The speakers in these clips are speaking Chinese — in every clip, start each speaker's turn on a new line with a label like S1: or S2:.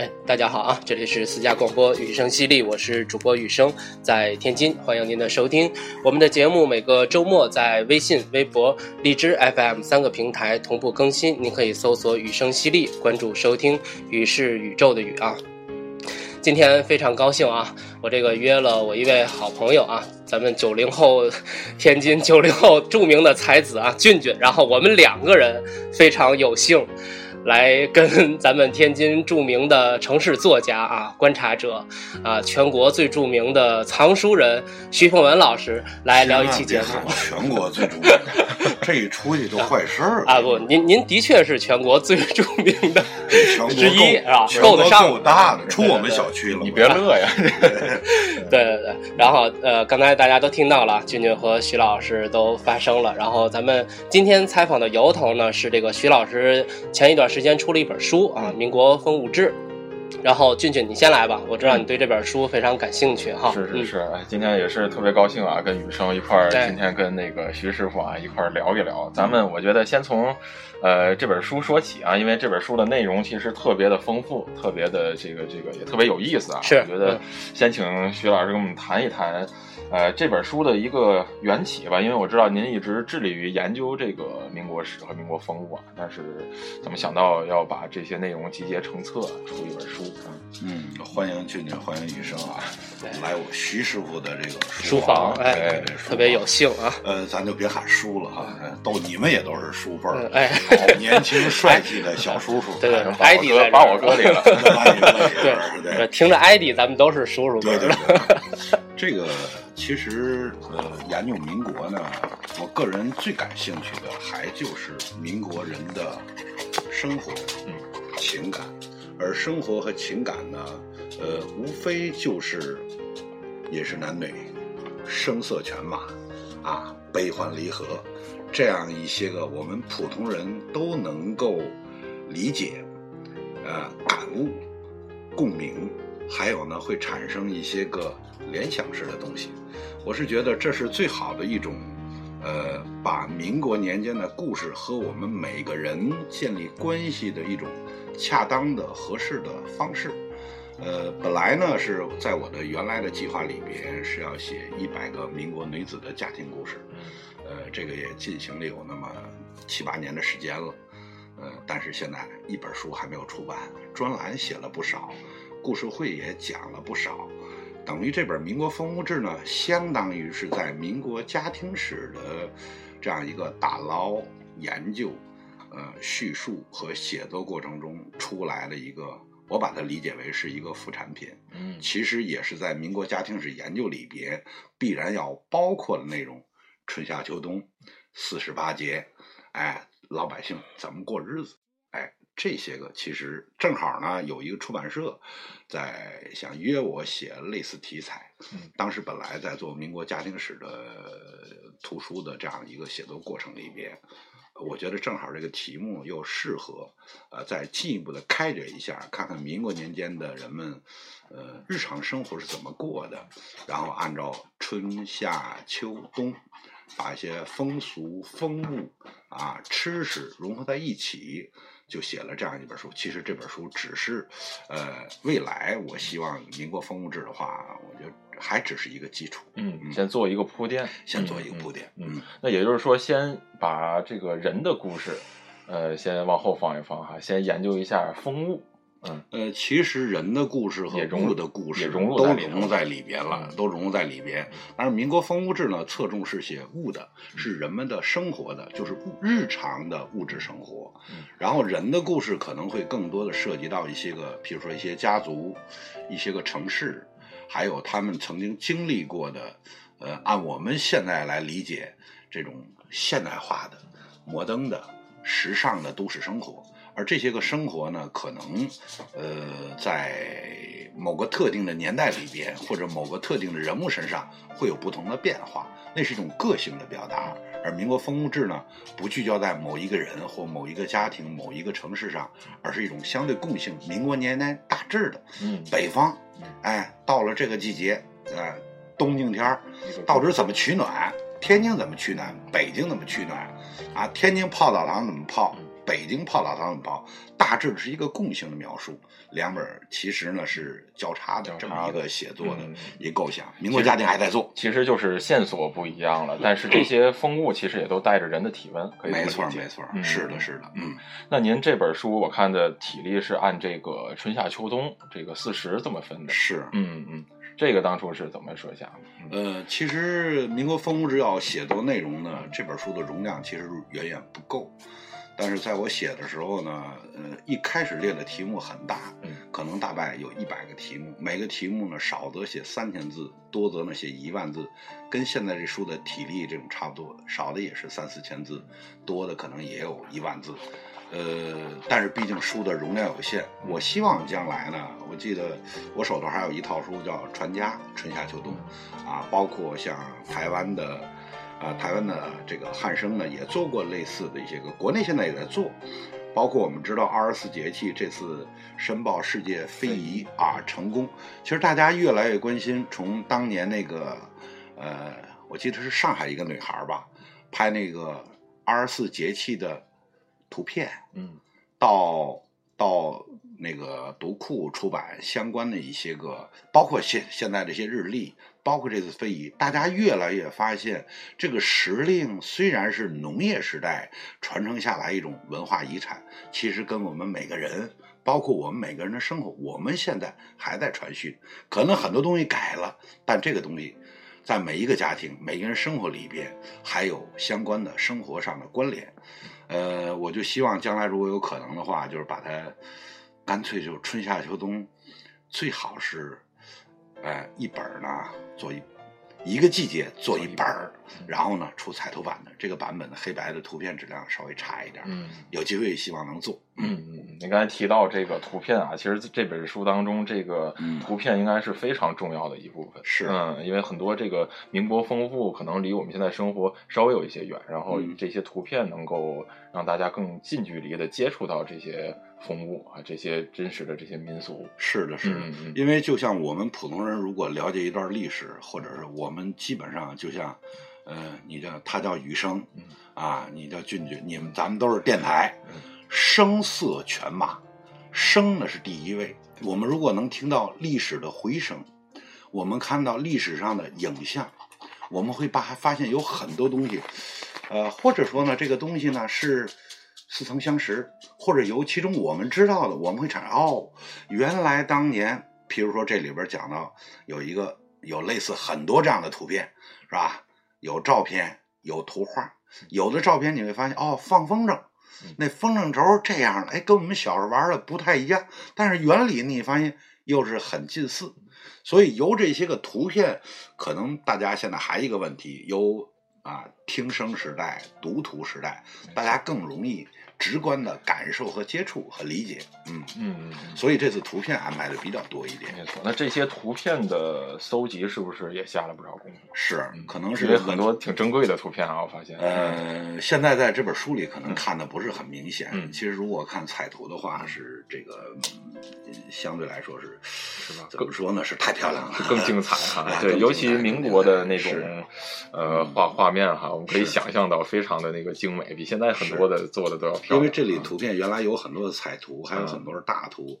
S1: 哎，大家好啊！这里是私家广播雨声犀利，我是主播雨声，在天津，欢迎您的收听。我们的节目每个周末在微信、微博、荔枝 FM 三个平台同步更新，您可以搜索“雨声犀利”，关注收听。雨是宇宙的雨啊！今天非常高兴啊！我这个约了我一位好朋友啊，咱们九零后，天津九零后著名的才子啊，俊俊。然后我们两个人非常有幸。来跟咱们天津著名的城市作家啊、观察者啊、全国最著名的藏书人徐凤文老师来聊一期节目。
S2: 全国最著名，这一出去就坏事儿
S1: 啊！不，您您的确是全国最著名的之一啊，
S2: 够
S1: 得上。
S2: 够大的，出我们小区了。
S3: 你别乐呀！
S1: 对对对，然后呃，刚才大家都听到了，俊俊和徐老师都发声了。然后咱们今天采访的由头呢，是这个徐老师前一段。时间出了一本书啊，《民国风物志》，然后俊俊你先来吧，我知道你对这本书非常感兴趣哈。
S3: 是是是，今天也是特别高兴啊，跟雨生一块儿，今天跟那个徐师傅啊一块儿聊一聊。咱们我觉得先从呃这本书说起啊，因为这本书的内容其实特别的丰富，特别的这个这个也特别有意思啊。
S1: 是，
S3: 我觉得先请徐老师跟我们谈一谈。呃，这本书的一个缘起吧，因为我知道您一直致力于研究这个民国史和民国风物啊，但是怎么想到要把这些内容集结成册出一本书？
S2: 嗯，欢迎俊俊，欢迎雨生啊，来我徐师傅的这个
S1: 书
S2: 房，
S1: 哎，特别有幸啊。
S2: 呃，咱就别喊叔了哈，都你们也都是叔辈儿，
S1: 哎，
S2: 年轻帅气的小叔叔，
S1: 对对，
S3: 把我搁把我搁里了，
S2: 对对，
S1: 听着艾迪，咱们都是叔叔
S2: 对对。这个其实呃，研究民国呢，我个人最感兴趣的还就是民国人的生活、情感，而生活和情感呢，呃，无非就是也是男女、声色犬马啊、悲欢离合这样一些个我们普通人都能够理解、呃感悟、共鸣。还有呢，会产生一些个联想式的东西。我是觉得这是最好的一种，呃，把民国年间的故事和我们每个人建立关系的一种恰当的、合适的方式。呃，本来呢是在我的原来的计划里边是要写一百个民国女子的家庭故事，呃，这个也进行了有那么七八年的时间了，呃，但是现在一本书还没有出版，专栏写了不少。故事会也讲了不少，等于这本《民国风物志》呢，相当于是在民国家庭史的这样一个打捞、研究、呃叙述和写作过程中出来的一个，我把它理解为是一个副产品。
S3: 嗯，
S2: 其实也是在民国家庭史研究里边必然要包括的内容：春夏秋冬、四十八节，哎，老百姓怎么过日子。这些个其实正好呢，有一个出版社在想约我写类似题材。当时本来在做民国家庭史的图书的这样一个写作过程里边，我觉得正好这个题目又适合，呃，再进一步的开掘一下，看看民国年间的人们，呃，日常生活是怎么过的，然后按照春夏秋冬，把一些风俗风物啊、吃食融合在一起。就写了这样一本书。其实这本书只是，呃，未来我希望民国风物志的话，我觉得还只是一个基础。
S3: 嗯，先做一个铺垫，
S2: 先做一个铺垫。
S3: 嗯，那也就是说，先把这个人的故事，呃，先往后放一放哈，先研究一下风物。嗯
S2: 呃，其实人的故事和物的故事
S3: 都
S2: 融入在里边了，都融入在里边。但是《民国风物志》呢，侧重是写物的，是人们的生活的，就是物日常的物质生活。然后人的故事可能会更多的涉及到一些个，比如说一些家族、一些个城市，还有他们曾经经历过的，呃，按我们现在来理解这种现代化的、摩登的、时尚的都市生活。而这些个生活呢，可能，呃，在某个特定的年代里边，或者某个特定的人物身上，会有不同的变化，那是一种个性的表达。而民国风物志呢，不聚焦在某一个人或某一个家庭、某一个城市上，而是一种相对共性。民国年代大致的，
S3: 嗯，
S2: 北方，哎，到了这个季节，呃，冬景天儿，到底怎么取暖？天津怎么取暖？北京怎么取暖？啊，天津泡澡堂怎么泡？北京炮打长炮，大致是一个共性的描述。两本其实呢是交叉的这么一个写作的一构想。民国家庭还在做，
S3: 其实就是线索不一样了，但是这些风物其实也都带着人的体温，可以
S2: 没错没错，是的是的，嗯。
S3: 那您这本书我看的体力是按这个春夏秋冬这个四时这么分的，
S2: 是，
S3: 嗯嗯。这个当初是怎么设想
S2: 的？呃，其实民国风物志要写作内容呢，这本书的容量其实远远不够。但是在我写的时候呢，呃，一开始列的题目很大，可能大概有一百个题目，每个题目呢少则写三千字，多则呢写一万字，跟现在这书的体力这种差不多，少的也是三四千字，多的可能也有一万字。呃，但是毕竟书的容量有限，我希望将来呢，我记得我手头还有一套书叫《传家春夏秋冬》，啊，包括像台湾的。啊，台湾的这个汉生呢，也做过类似的一些个，国内现在也在做，包括我们知道二十四节气这次申报世界非遗啊成功，其实大家越来越关心，从当年那个，呃，我记得是上海一个女孩吧，拍那个二十四节气的图片，
S3: 嗯，
S2: 到到那个读库出版相关的一些个，包括现现在这些日历。包括这次非遗，大家越来越发现，这个时令虽然是农业时代传承下来一种文化遗产，其实跟我们每个人，包括我们每个人的生活，我们现在还在传续。可能很多东西改了，但这个东西在每一个家庭、每个人生活里边还有相关的生活上的关联。呃，我就希望将来如果有可能的话，就是把它干脆就春夏秋冬，最好是。哎，一本呢做一一个季节做一本儿，然后呢出彩图版的这个版本的黑白的图片质量稍微差一点，
S3: 嗯，
S2: 有机会希望能做。
S3: 嗯嗯，你刚才提到这个图片啊，其实这本书当中这个图片应该是非常重要的一部分。
S2: 是，
S3: 嗯，因为很多这个民国丰富可能离我们现在生活稍微有一些远，然后这些图片能够让大家更近距离的接触到这些。风物啊，这些真实的这些民俗，
S2: 是的，是的，因为就像我们普通人，如果了解一段历史，或者是我们基本上就像，呃，你叫他叫雨生，啊，你叫俊俊，你们咱们都是电台，声色犬马，声呢是第一位。我们如果能听到历史的回声，我们看到历史上的影像，我们会把发现有很多东西，呃，或者说呢，这个东西呢是。似曾相识，或者由其中我们知道的，我们会产生哦，原来当年，譬如说这里边讲到有一个有类似很多这样的图片，是吧？有照片，有图画，有的照片你会发现哦，放风筝，那风筝轴这样的，哎，跟我们小时候玩的不太一样，但是原理你发现又是很近似，所以由这些个图片，可能大家现在还一个问题，由啊听声时代、读图时代，大家更容易。直观的感受和接触和理解，
S3: 嗯嗯嗯，
S2: 所以这次图片安排的比较多一点。
S3: 没错，那这些图片的搜集是不是也下了不少功夫？
S2: 是，可能是
S3: 很多挺珍贵的图片啊，我发现。
S2: 呃，现在在这本书里可能看的不是很明显。嗯，其实如果看彩图的话，是这个相对来说是
S3: 是吧？
S2: 怎么说呢？是太漂亮了，
S3: 更精彩哈。对，尤其民国的那种呃画画面哈，我们可以想象到非常的那个精美，比现在很多的做的都要。
S2: 因为这里图片原来有很多的彩图，还有很多是大图，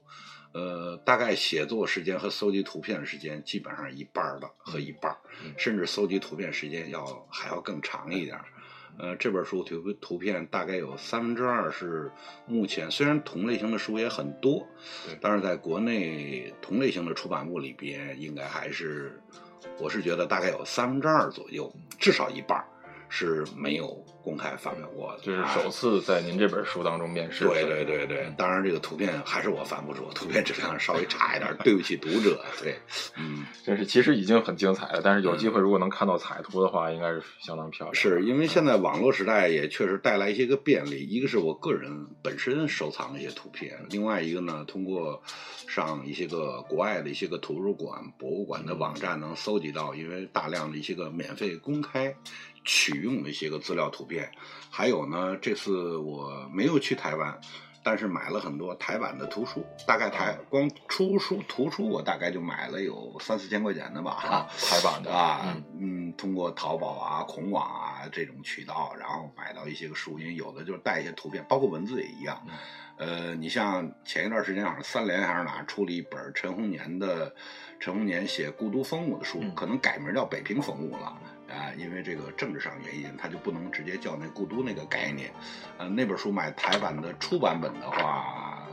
S2: 呃，大概写作时间和搜集图片的时间基本上一半的和一半，甚至搜集图片时间要还要更长一点。呃，这本书图图片大概有三分之二是目前虽然同类型的书也很多，但是在国内同类型的出版物里边，应该还是我是觉得大概有三分之二左右，至少一半是没有。公开发表过的，
S3: 就是首次在您这本书当中面世。
S2: 对对对对，当然这个图片还是我翻不出，图片质量稍微差一点，对不起读者。对，嗯，
S3: 这是其实已经很精彩了，但是有机会如果能看到彩图的话，应该是相当漂亮。
S2: 是因为现在网络时代也确实带来一些个便利，一个是我个人本身收藏一些图片，另外一个呢，通过上一些个国外的一些个图书馆、博物馆的网站能搜集到，因为大量的一些个免费公开。取用的一些个资料图片，还有呢，这次我没有去台湾，但是买了很多台版的图书，大概台光出书图书我大概就买了有三四千块钱的吧，
S3: 啊，台版的
S2: 啊
S3: 嗯，
S2: 嗯，通过淘宝啊、孔网啊这种渠道，然后买到一些个书，因为有的就是带一些图片，包括文字也一样。
S3: 嗯
S2: 呃，你像前一段时间好像三联还是哪出了一本陈洪年的陈洪年写故都风物的书，
S3: 嗯
S2: 可能改名叫北平风物了。啊，因为这个政治上原因，他就不能直接叫那故都那个概念。呃，那本书买台版的初版本的话，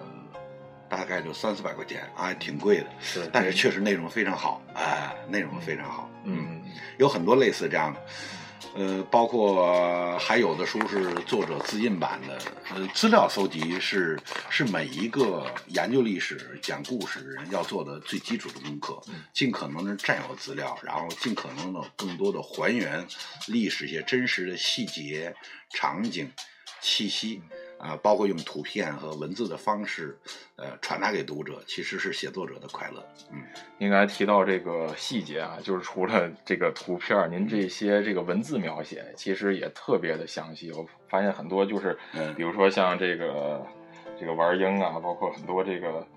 S2: 大概就三四百块钱，啊，挺贵的。
S3: 是，
S2: 但是确实内容非常好，哎、内容非常好。
S3: 嗯，
S2: 有很多类似这样的，呃，包括还有的书是作者自印版的，呃，资料搜集是是每一个研究历史、讲故事的人要做的最基础的功课，尽可能的占有资料，然后尽可能的更多的还原历史一些真实的细节、场景、气息。啊、包括用图片和文字的方式，呃，传达给读者，其实是写作者的快乐。嗯，
S3: 您刚才提到这个细节啊，就是除了这个图片儿，您这些这个文字描写其实也特别的详细。我发现很多就是，
S2: 嗯
S3: 比如说像这个这个玩鹰啊，包括很多这个就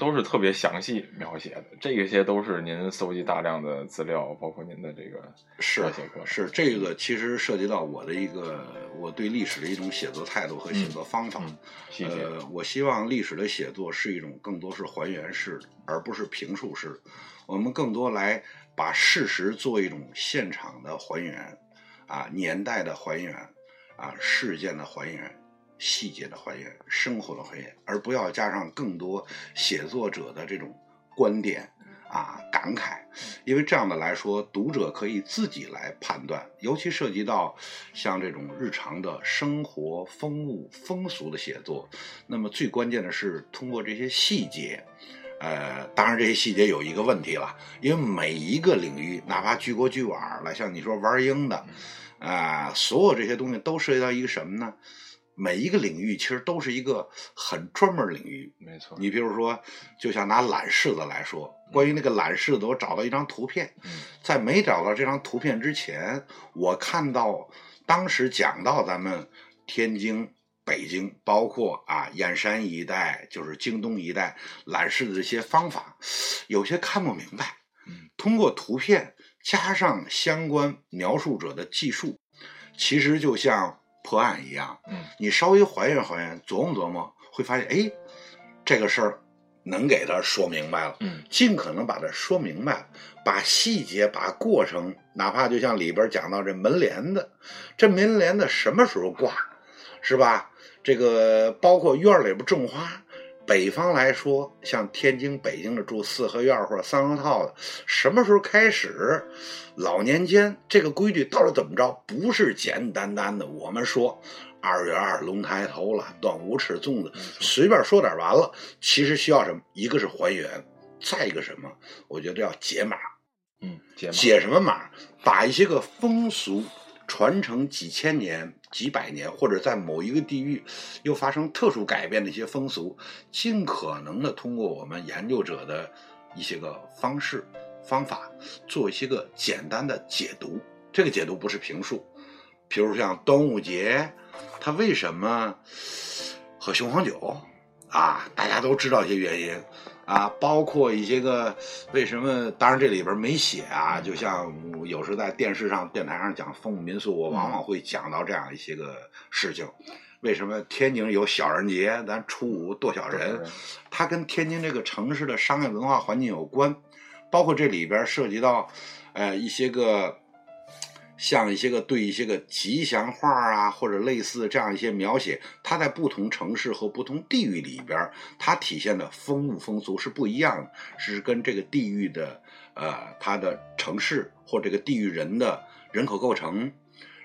S3: 都是特别详细描写的。这些都是您搜集大量的资料，包括您的这个
S2: 是
S3: 这些课程
S2: 是这个，其实涉及到我的一个我对历史的一种写作态度和写作方法。
S3: 嗯细节
S2: 呃，我希望历史的写作是一种更多是还原式的，而不是评述式。我们更多来把事实做一种现场的还原，啊，年代的还原，啊，事件的还原。细节的还原，生活的还原，而不要加上更多写作者的这种观点啊感慨，因为这样的来说，读者可以自己来判断，尤其涉及到像这种日常的生活风物风俗的写作，那么最关键的是通过这些细节。呃，当然这些细节有一个问题了，因为每一个领域，哪怕举国举碗了，像你说玩鹰的，啊、所有这些东西都涉及到一个什么呢？每一个领域其实都是一个很专门领域，
S3: 没错，
S2: 你比如说，就像拿懒柿子来说，关于那个懒柿子，我找到一张图片，
S3: 嗯
S2: 在没找到这张图片之前，我看到当时讲到咱们天津、北京，包括啊燕山一带，就是京东一带懒柿的这些方法，有些看不明白。
S3: 嗯
S2: 通过图片加上相关描述者的记述，其实就像破案一样，
S3: 嗯
S2: 你稍微还原还原，琢磨琢磨，会发现，哎，这个事儿能给他说明白了。
S3: 嗯
S2: 尽可能把它说明白，把细节、把过程，哪怕就像里边讲到这门帘子，这门帘子什么时候挂，是吧？这个包括院里边种花，北方来说，像天津、北京的住四合院或者三合套的，什么时候开始？老年间这个规矩到底怎么着？不是简简单单的我们说二月二龙抬头了，端午吃粽子，随便说点完了。其实需要什么？一个是还原，再一个什么？我觉得要解码。
S3: 嗯，解码
S2: 解什么码？把一些个风俗传承几千年、几百年，或者在某一个地域又发生特殊改变的一些风俗，尽可能的通过我们研究者的一些个方式、方法，做一些个简单的解读。这个解读不是评述，比如像端午节，它为什么喝雄黄酒啊？大家都知道一些原因。啊，包括一些个为什么？当然这里边没写啊，就像有时在电视上、电台上讲风物民俗，我往往会讲到这样一些个事情。为什么天津有小人节？咱初五剁小人，它跟天津这个城市的商业文化环境有关，包括这里边涉及到，呃，一些个。像一些个对一些个吉祥话啊，或者类似这样一些描写，它在不同城市和不同地域里边，它体现的风物风俗是不一样的，是跟这个地域的呃它的城市或这个地域人的人口构成，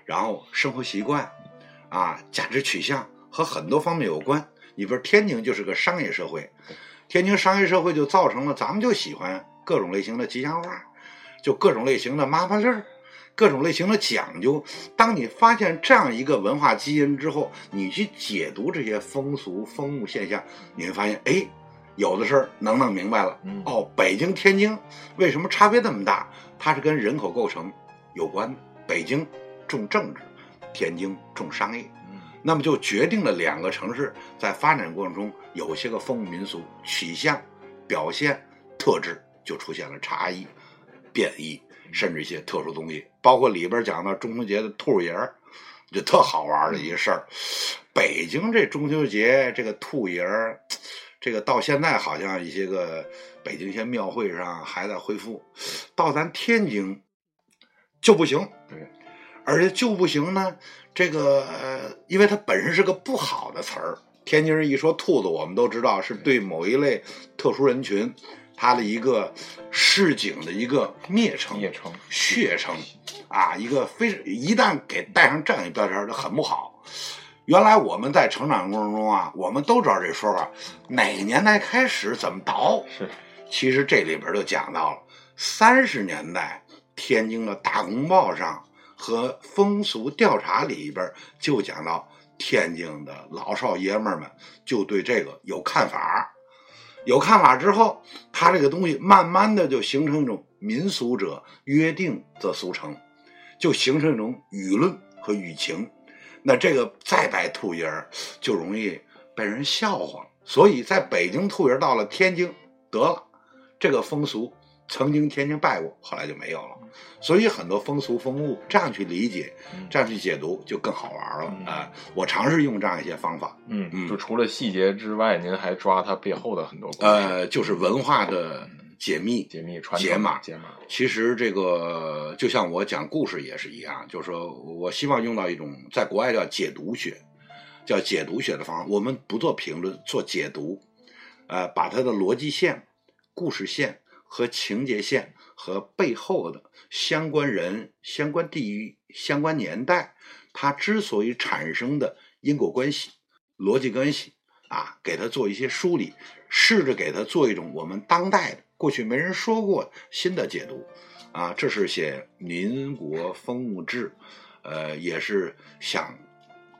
S2: 然后生活习惯啊价值取向和很多方面有关。你比如天津就是个商业社会，天津商业社会就造成了咱们就喜欢各种类型的吉祥话，就各种类型的麻烦事儿。各种类型的讲究，当你发现这样一个文化基因之后，你去解读这些风俗风物现象，你会发现，哎，有的事儿能弄明白了。
S3: 嗯
S2: 哦，北京、天津为什么差别那么大？它是跟人口构成有关的。北京重政治，天津重商业。
S3: 嗯
S2: 那么就决定了两个城市在发展过程中有些个风物民俗取向、表现、特质就出现了差异、变异，甚至一些特殊东西，包括里边讲到中秋节的兔爷儿，就特好玩的一个事儿。北京这中秋节这个兔爷儿，这个到现在好像一些个北京一些庙会上还在恢复，到咱天津就不行。
S3: 对，
S2: 而且就不行呢，这个呃，因为它本身是个不好的词儿。天津人一说兔子，我们都知道是对某一类特殊人群，他的一个市井的一个蔑称、
S3: 蔑称、
S2: 血称啊，一个非一旦给带上这样一标签，就很不好。原来我们在成长过程中啊，我们都知道这说法，哪个年代开始怎么倒？
S3: 是
S2: 其实这里边就讲到了三十年代天津的大公报上和风俗调查里边就讲到天津的老少爷们们就对这个有看法，有看法之后，他这个东西慢慢的就形成一种民俗者约定则俗成，就形成一种舆论和舆情。那这个再摆兔爷儿就容易被人笑话，所以在北京兔爷儿到了天津得了。这个风俗曾经天津拜过，后来就没有了。所以很多风俗风物这样去理解，这样去解读就更好玩了
S3: 嗯
S2: 啊！我尝试用这样一些方法，
S3: 嗯
S2: 嗯
S3: 就除了细节之外，您还抓它背后的很多
S2: 呃，就是文化的解密。
S3: 解密传
S2: 解码
S3: 解码，
S2: 其实这个就像我讲故事也是一样，就是说我希望用到一种在国外叫解读学，叫解读学的方法。我们不做评论，做解读，呃，把它的逻辑线、故事线和情节线和背后的相关人、相关地域、相关年代，它之所以产生的因果关系、逻辑关系啊，给它做一些梳理，试着给它做一种我们当代的、过去没人说过新的解读啊。这是写民国风物志，呃，也是想。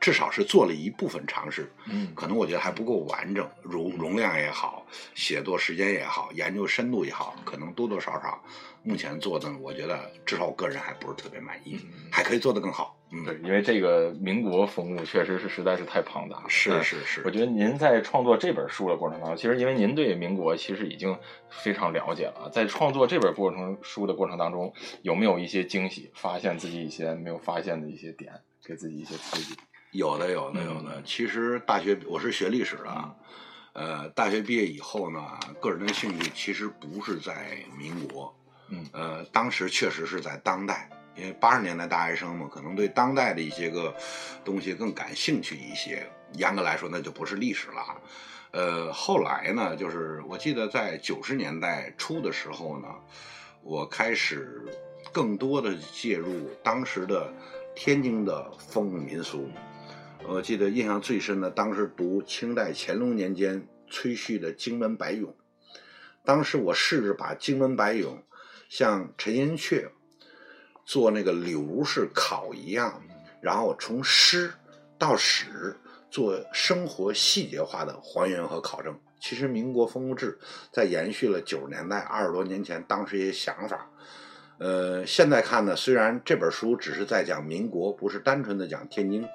S2: 至少是做了一部分尝试，
S3: 嗯
S2: 可能我觉得还不够完整，容容量也好，写作时间也好，研究深度也好，可能多多少少，目前做的我觉得至少我个人还不是特别满意，
S3: 嗯
S2: 还可以做得更好。嗯，
S3: 对，因为这个民国风物确实是实在是太庞大了。
S2: 是
S3: 嗯
S2: 是是，
S3: 我觉得您在创作这本书的过程当中，其实因为您对民国其实已经非常了解了，在创作这本过程书的过程当中，有没有一些惊喜，发现自己一些没有发现的一些点，给自己一些刺激？
S2: 有的有的有的。其实大学我是学历史的啊，呃，大学毕业以后呢，个人的兴趣其实不是在民国，
S3: 嗯
S2: 呃，当时确实是在当代，因为八十年代大学生嘛，可能对当代的一些个东西更感兴趣一些。严格来说，那就不是历史了。呃，后来呢，就是我记得在九十年代初的时候呢，我开始更多的介入当时的天津的风俗民俗。我记得印象最深的，当时读清代乾隆年间崔旭的《荆门百咏》，当时我试着把《荆门百咏》像陈寅恪做那个柳如是考一样，然后从诗到史做生活细节化的还原和考证。其实民国风物志在延续了九十年代二十多年前当时一些想法。呃，现在看呢，虽然这本书只是在讲民国，不是单纯的讲天津，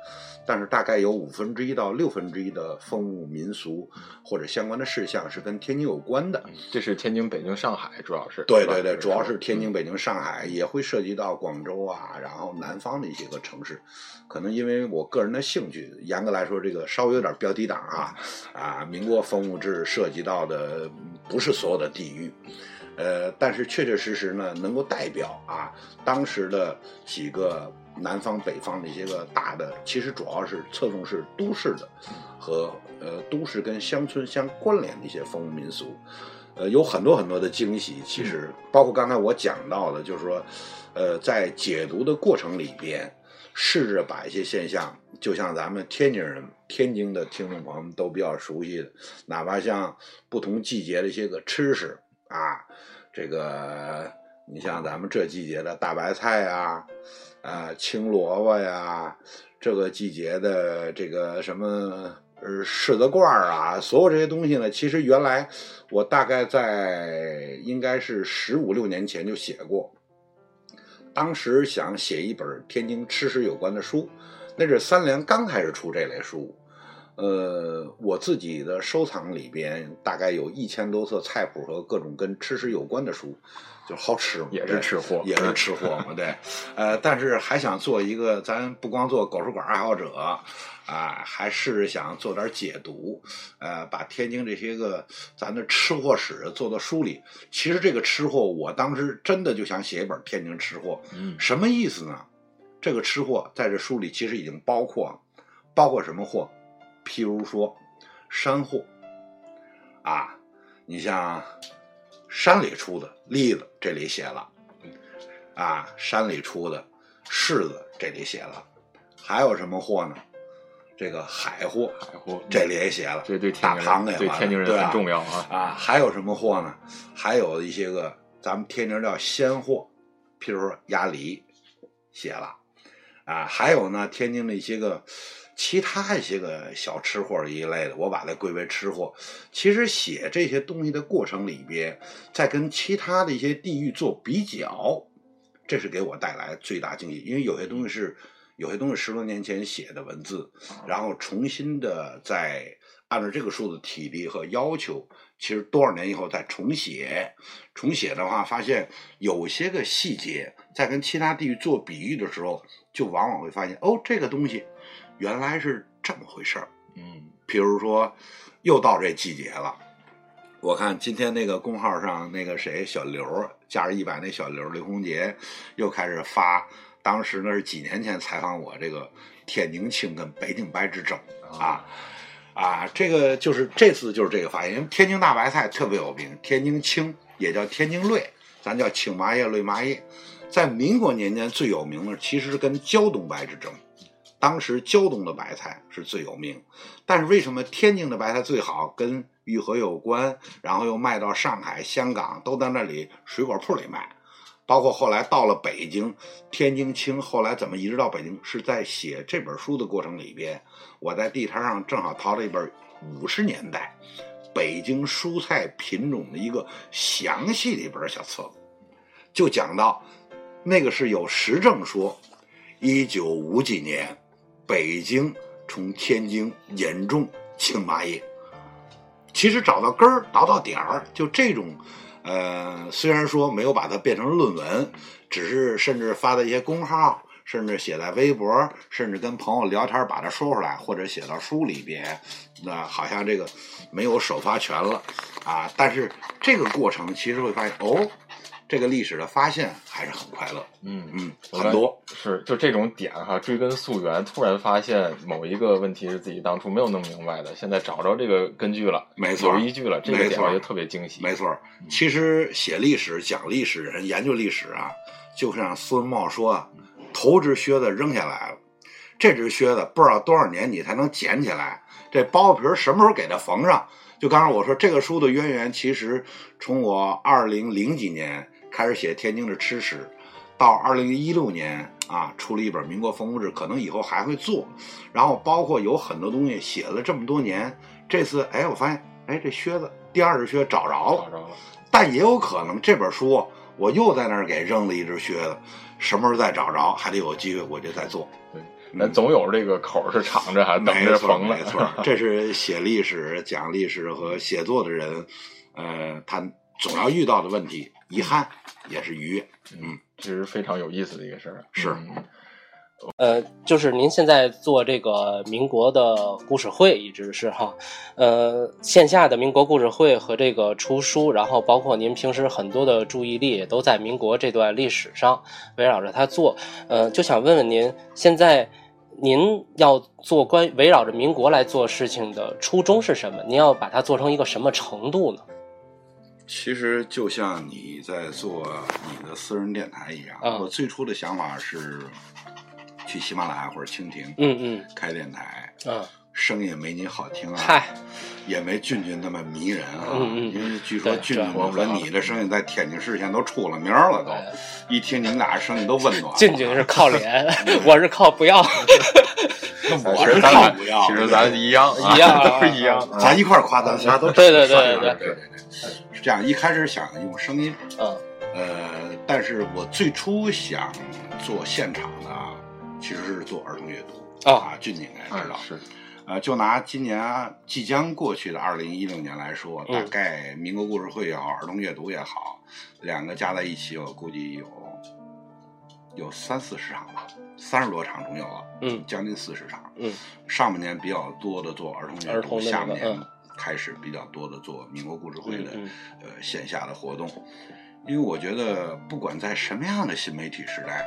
S2: 但是大概有五分之一到六分之一的风物民俗或者相关的事项是跟天津有关的。
S3: 这是天津、北京、上海，主要是
S2: 对对对，主要是天津、
S3: 嗯
S2: 北京、上海，也会涉及到广州啊，然后南方的一些个城市。可能因为我个人的兴趣，严格来说，这个稍微有点标题党啊啊，民国风物志涉及到的不是所有的地域。呃，但是确确实实呢，能够代表啊当时的几个南方、北方的一些个大的，其实主要是侧重是都市的和呃都市跟乡村相关联的一些风俗民俗，呃，有很多很多的惊喜。其实包括刚才我讲到的，就是说，呃，在解读的过程里边，试着把一些现象，就像咱们天津人、天津的听众朋友们都比较熟悉的，哪怕像不同季节的一些个吃食啊，这个你像咱们这季节的大白菜啊，啊青萝卜呀，这个季节的这个什么呃柿子罐儿啊，所有这些东西呢，其实原来我大概在应该是十五六年前就写过。当时想写一本天津吃食有关的书，那是三联刚开始出这类书。呃，我自己的收藏里边大概有一千多册菜谱和各种跟吃食有关的书，就好吃嘛，
S3: 也是吃货，
S2: 也是吃货嘛，对。呃，但是还想做一个，咱不光做狗食馆爱好者啊，还是想做点解读，呃，把天津这些个咱的吃货史做到书里。其实这个吃货，我当时真的就想写一本天津吃货，
S3: 嗯，
S2: 什么意思呢？这个吃货在这书里其实已经包括，包括什么货？譬如说，山货，啊，你像山里出的栗子，这里写了，啊，山里出的柿子，这里写了，还有什么货呢？这个海货，
S3: 海货，
S2: 这里也写了，
S3: 对对
S2: 大螃蟹，
S3: 对天津人很重要
S2: 啊。啊，还有什么货呢？还有一些个咱们天津叫鲜货，譬如说鸭梨，写了，啊，还有呢，天津的一些个。其他一些个小吃货一类的，我把它归为吃货。其实写这些东西的过程里边，在跟其他的一些地域做比较，这是给我带来最大惊喜。因为有些东西是有些东西十多年前写的文字，然后重新的再按照这个数字体力和要求，其实多少年以后再重写，重写的话，发现有些个细节在跟其他地域做比喻的时候，就往往会发现哦，这个东西。原来是这么回事儿，
S3: 嗯，
S2: 比如说，又到这季节了，我看今天那个公号上那个谁小刘加着一百那小刘刘洪杰又开始发，当时那是几年前采访我这个天津青跟北京白之争啊啊，这个就是这次就是这个发现，因为天津大白菜特别有名，天津青也叫天津绿，咱叫青麻叶绿麻叶，在民国年间最有名的其实是跟胶东白之争。当时胶东的白菜是最有名，但是为什么天津的白菜最好？跟玉河有关，然后又卖到上海、香港，都在那里水果铺里卖。包括后来到了北京，天津青，后来怎么一直到北京？是在写这本书的过程里边，我在地摊上正好淘了一本五十年代北京蔬菜品种的一个详细的一本小册子，就讲到那个是有实证说，一九五几年。北京从天津引种青麻叶，其实找到根儿，倒到点儿，就这种，呃，虽然说没有把它变成论文，只是甚至发在一些公号，甚至写在微博，甚至跟朋友聊天把它说出来，或者写到书里边，那好像这个没有首发权了啊。但是这个过程其实会发现，哦。这个历史的发现还是很快乐，
S3: 嗯
S2: 嗯，很多
S3: 是就这种点哈，追根溯源，突然发现某一个问题是自己当初没有弄明白的，现在找着这个根据了，
S2: 没错，
S3: 有依据了，这个点就特别惊喜。
S2: 没错，其实写历史、讲历史人、研究历史啊，就像苏文茂说，头只靴子扔下来了，这只靴子不知道多少年你才能捡起来，这包皮什么时候给它缝上？就刚才我说这个书的渊源，其实从我二零零几年。开始写天津的吃史，到二零一六年啊，出了一本《民国风物志》，可能以后还会做。然后包括有很多东西写了这么多年，这次哎，我发现哎，这靴子第二只靴找着了，
S3: 找着了。
S2: 但也有可能这本书我又在那儿给扔了一只靴子，什么时候再找着，还得有机会我就再做。
S3: 对，那总有这个口是敞着，还等着缝
S2: 没错，这是写历史、讲历史和写作的人，呃，他总要遇到的问题。遗憾也是愉悦，嗯，
S3: 这是非常有意思的一个事儿。
S2: 是，
S1: 呃，就是您现在做这个民国的故事会，一直是哈，呃，线下的民国故事会和这个出书，然后包括您平时很多的注意力也都在民国这段历史上，围绕着它做。呃，就想问问您，现在您要做关围绕着民国来做事情的初衷是什么？您要把它做成一个什么程度呢？
S2: 其实就像你在做你的私人电台一样，我最初的想法是去喜马拉雅或者蜻蜓，
S1: 嗯嗯，
S2: 开电台，
S1: 嗯，
S2: 声音没你好听啊，
S1: 嗨，
S2: 也没俊俊那么迷人啊，
S1: 嗯嗯，
S2: 因为据说俊俊和你的声音在天津市现在都出了名了，都一听你们俩声音都温暖。
S1: 俊俊是靠脸，我是靠不要，
S2: 我是靠不要，
S3: 其实咱一样
S1: 一样
S3: 都是一样，
S2: 咱一块夸咱仨都
S1: 对对对对
S2: 对对对。是这样，一开始想用声音，
S1: 嗯，
S2: 呃，但是我最初想做现场的，其实是做儿童阅读，
S1: 哦
S2: 啊，俊俊应该知道。
S3: 是
S2: 呃，就拿今年即将过去的二零一六年来说，
S1: 嗯。
S2: 大概民国故事会也好，儿童阅读也好，两个加在一起，我估计有有三四十场吧，三十多场总有了，
S1: 嗯
S2: 将近四十场。
S1: 嗯。
S2: 上半年比较多的做儿童阅读，下半年
S1: 嗯。
S2: 开始比较多的做民国故事会的、
S1: 嗯。
S2: 呃线下的活动，因为我觉得不管在什么样的新媒体时代，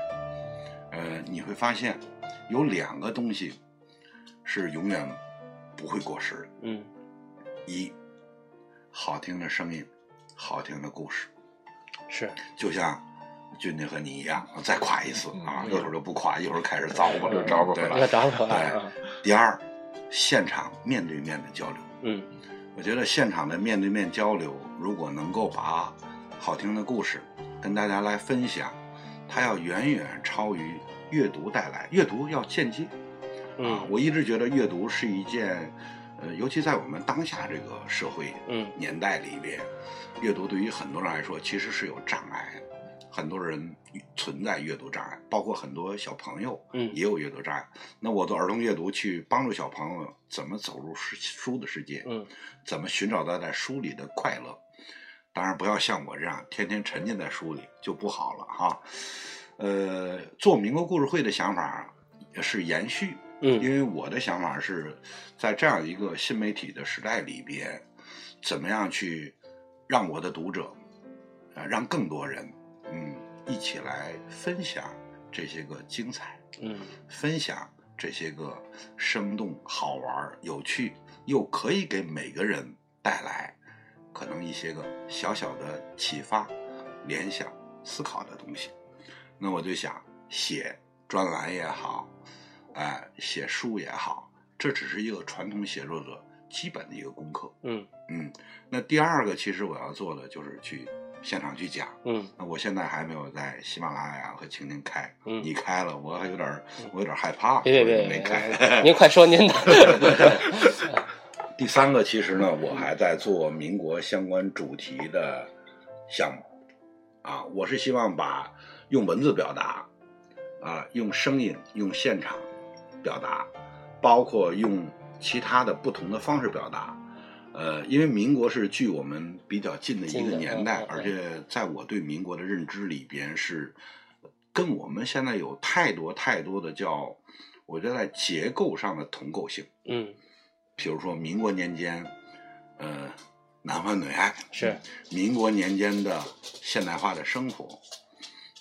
S2: 呃，你会发现有两个东西是永远不会过时的：
S1: 嗯
S2: 一，好听的声音，好听的故事，
S1: 是
S2: 就像。俊俊和你一样，再夸一次啊！
S3: 嗯
S2: 一会儿就不夸，一会儿开始糟吧，
S3: 就招吧
S2: 对
S3: 回
S1: 要找我
S2: 对
S1: 啊，
S2: 第二，现场面对面的交流。
S1: 嗯
S2: 我觉得现场的面对面交流，如果能够把好听的故事跟大家来分享，它要远远超于阅读带来。阅读要间接啊
S1: 嗯，
S2: 我一直觉得阅读是一件，呃，尤其在我们当下这个社会
S1: 嗯
S2: 年代里边，阅读对于很多人来说其实是有障碍的。很多人存在阅读障碍，包括很多小朋友，
S1: 嗯
S2: 也有阅读障碍。那我做儿童阅读，去帮助小朋友怎么走入书书的世界，
S1: 嗯
S2: 怎么寻找到在书里的快乐。当然，不要像我这样天天沉浸在书里，就不好了哈。呃，做民国故事会的想法是延续，因
S1: 嗯
S2: 为我的想法是在这样一个新媒体的时代里边，怎么样去让我的读者，呃，让更多人，嗯，一起来分享这些个精彩，
S1: 嗯
S2: 分享这些个生动、好玩、有趣，又可以给每个人带来可能一些个小小的启发、联想、思考的东西。那我就想写专栏也好，哎、写书也好，这只是一个传统写作者基本的一个功课。
S1: 嗯
S2: 嗯，那第二个其实我要做的就是去现场去讲。
S1: 嗯
S2: 那我现在还没有在喜马拉雅和蜻蜓开，
S1: 嗯
S2: 你开了，我还有点，我有点害怕，
S1: 别别别，
S2: 没开。
S1: 您快说您的。
S2: 第三个，其实呢，我还在做民国相关主题的项目，啊，我是希望把用文字表达，啊，用声音、用现场表达，包括用其他的不同的方式表达。呃，因为民国是距我们比较近的一个年代而且在我对民国的认知里边是跟我们现在有太多太多的叫，我觉得在结构上的同构性。
S1: 嗯
S2: 比如说民国年间，呃，男欢女爱，
S1: 是
S2: 民国年间的现代化的生活，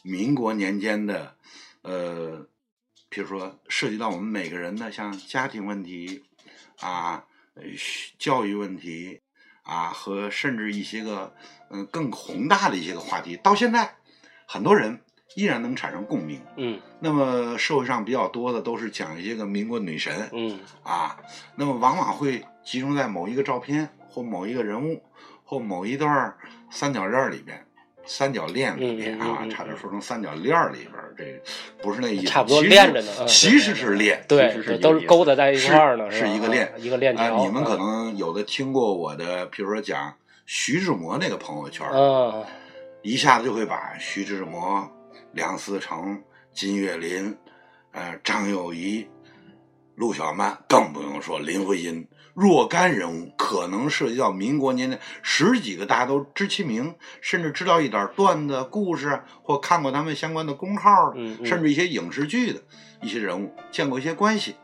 S2: 民国年间的，呃，比如说涉及到我们每个人的像家庭问题啊、呃教育问题啊，和甚至一些个嗯、呃更宏大的一些个话题，到现在很多人依然能产生共鸣。
S1: 嗯。
S2: 那么社会上比较多的都是讲一些个民国女神，
S1: 嗯。
S2: 啊，那么往往会集中在某一个照片或某一个人物或某一段三角恋里边，三角恋里边啊，差点说成三角恋里边，这不是那意思，
S1: 差不多
S2: 其实
S1: 连着呢嗯
S2: 其实是恋，
S1: 对
S3: 其实是，
S1: 都是勾搭在一块儿呢，
S2: 是是一个链
S1: 啊一个链
S2: 啊、
S1: 条。
S2: 你们可
S1: 嗯
S2: 能有的听过我的，比如说讲徐志摩那个朋友圈，
S1: 嗯。
S2: 一下子就会把徐志摩、梁思成、金岳霖、呃张幼仪、陆小曼，更不用说林徽因若干人物，可能涉及到民国年代十几个大家都知其名，甚至知道一点段子、故事，或看过他们相关的公号，
S1: 嗯嗯
S2: 甚至一些影视剧的一些人物，见过一些关系。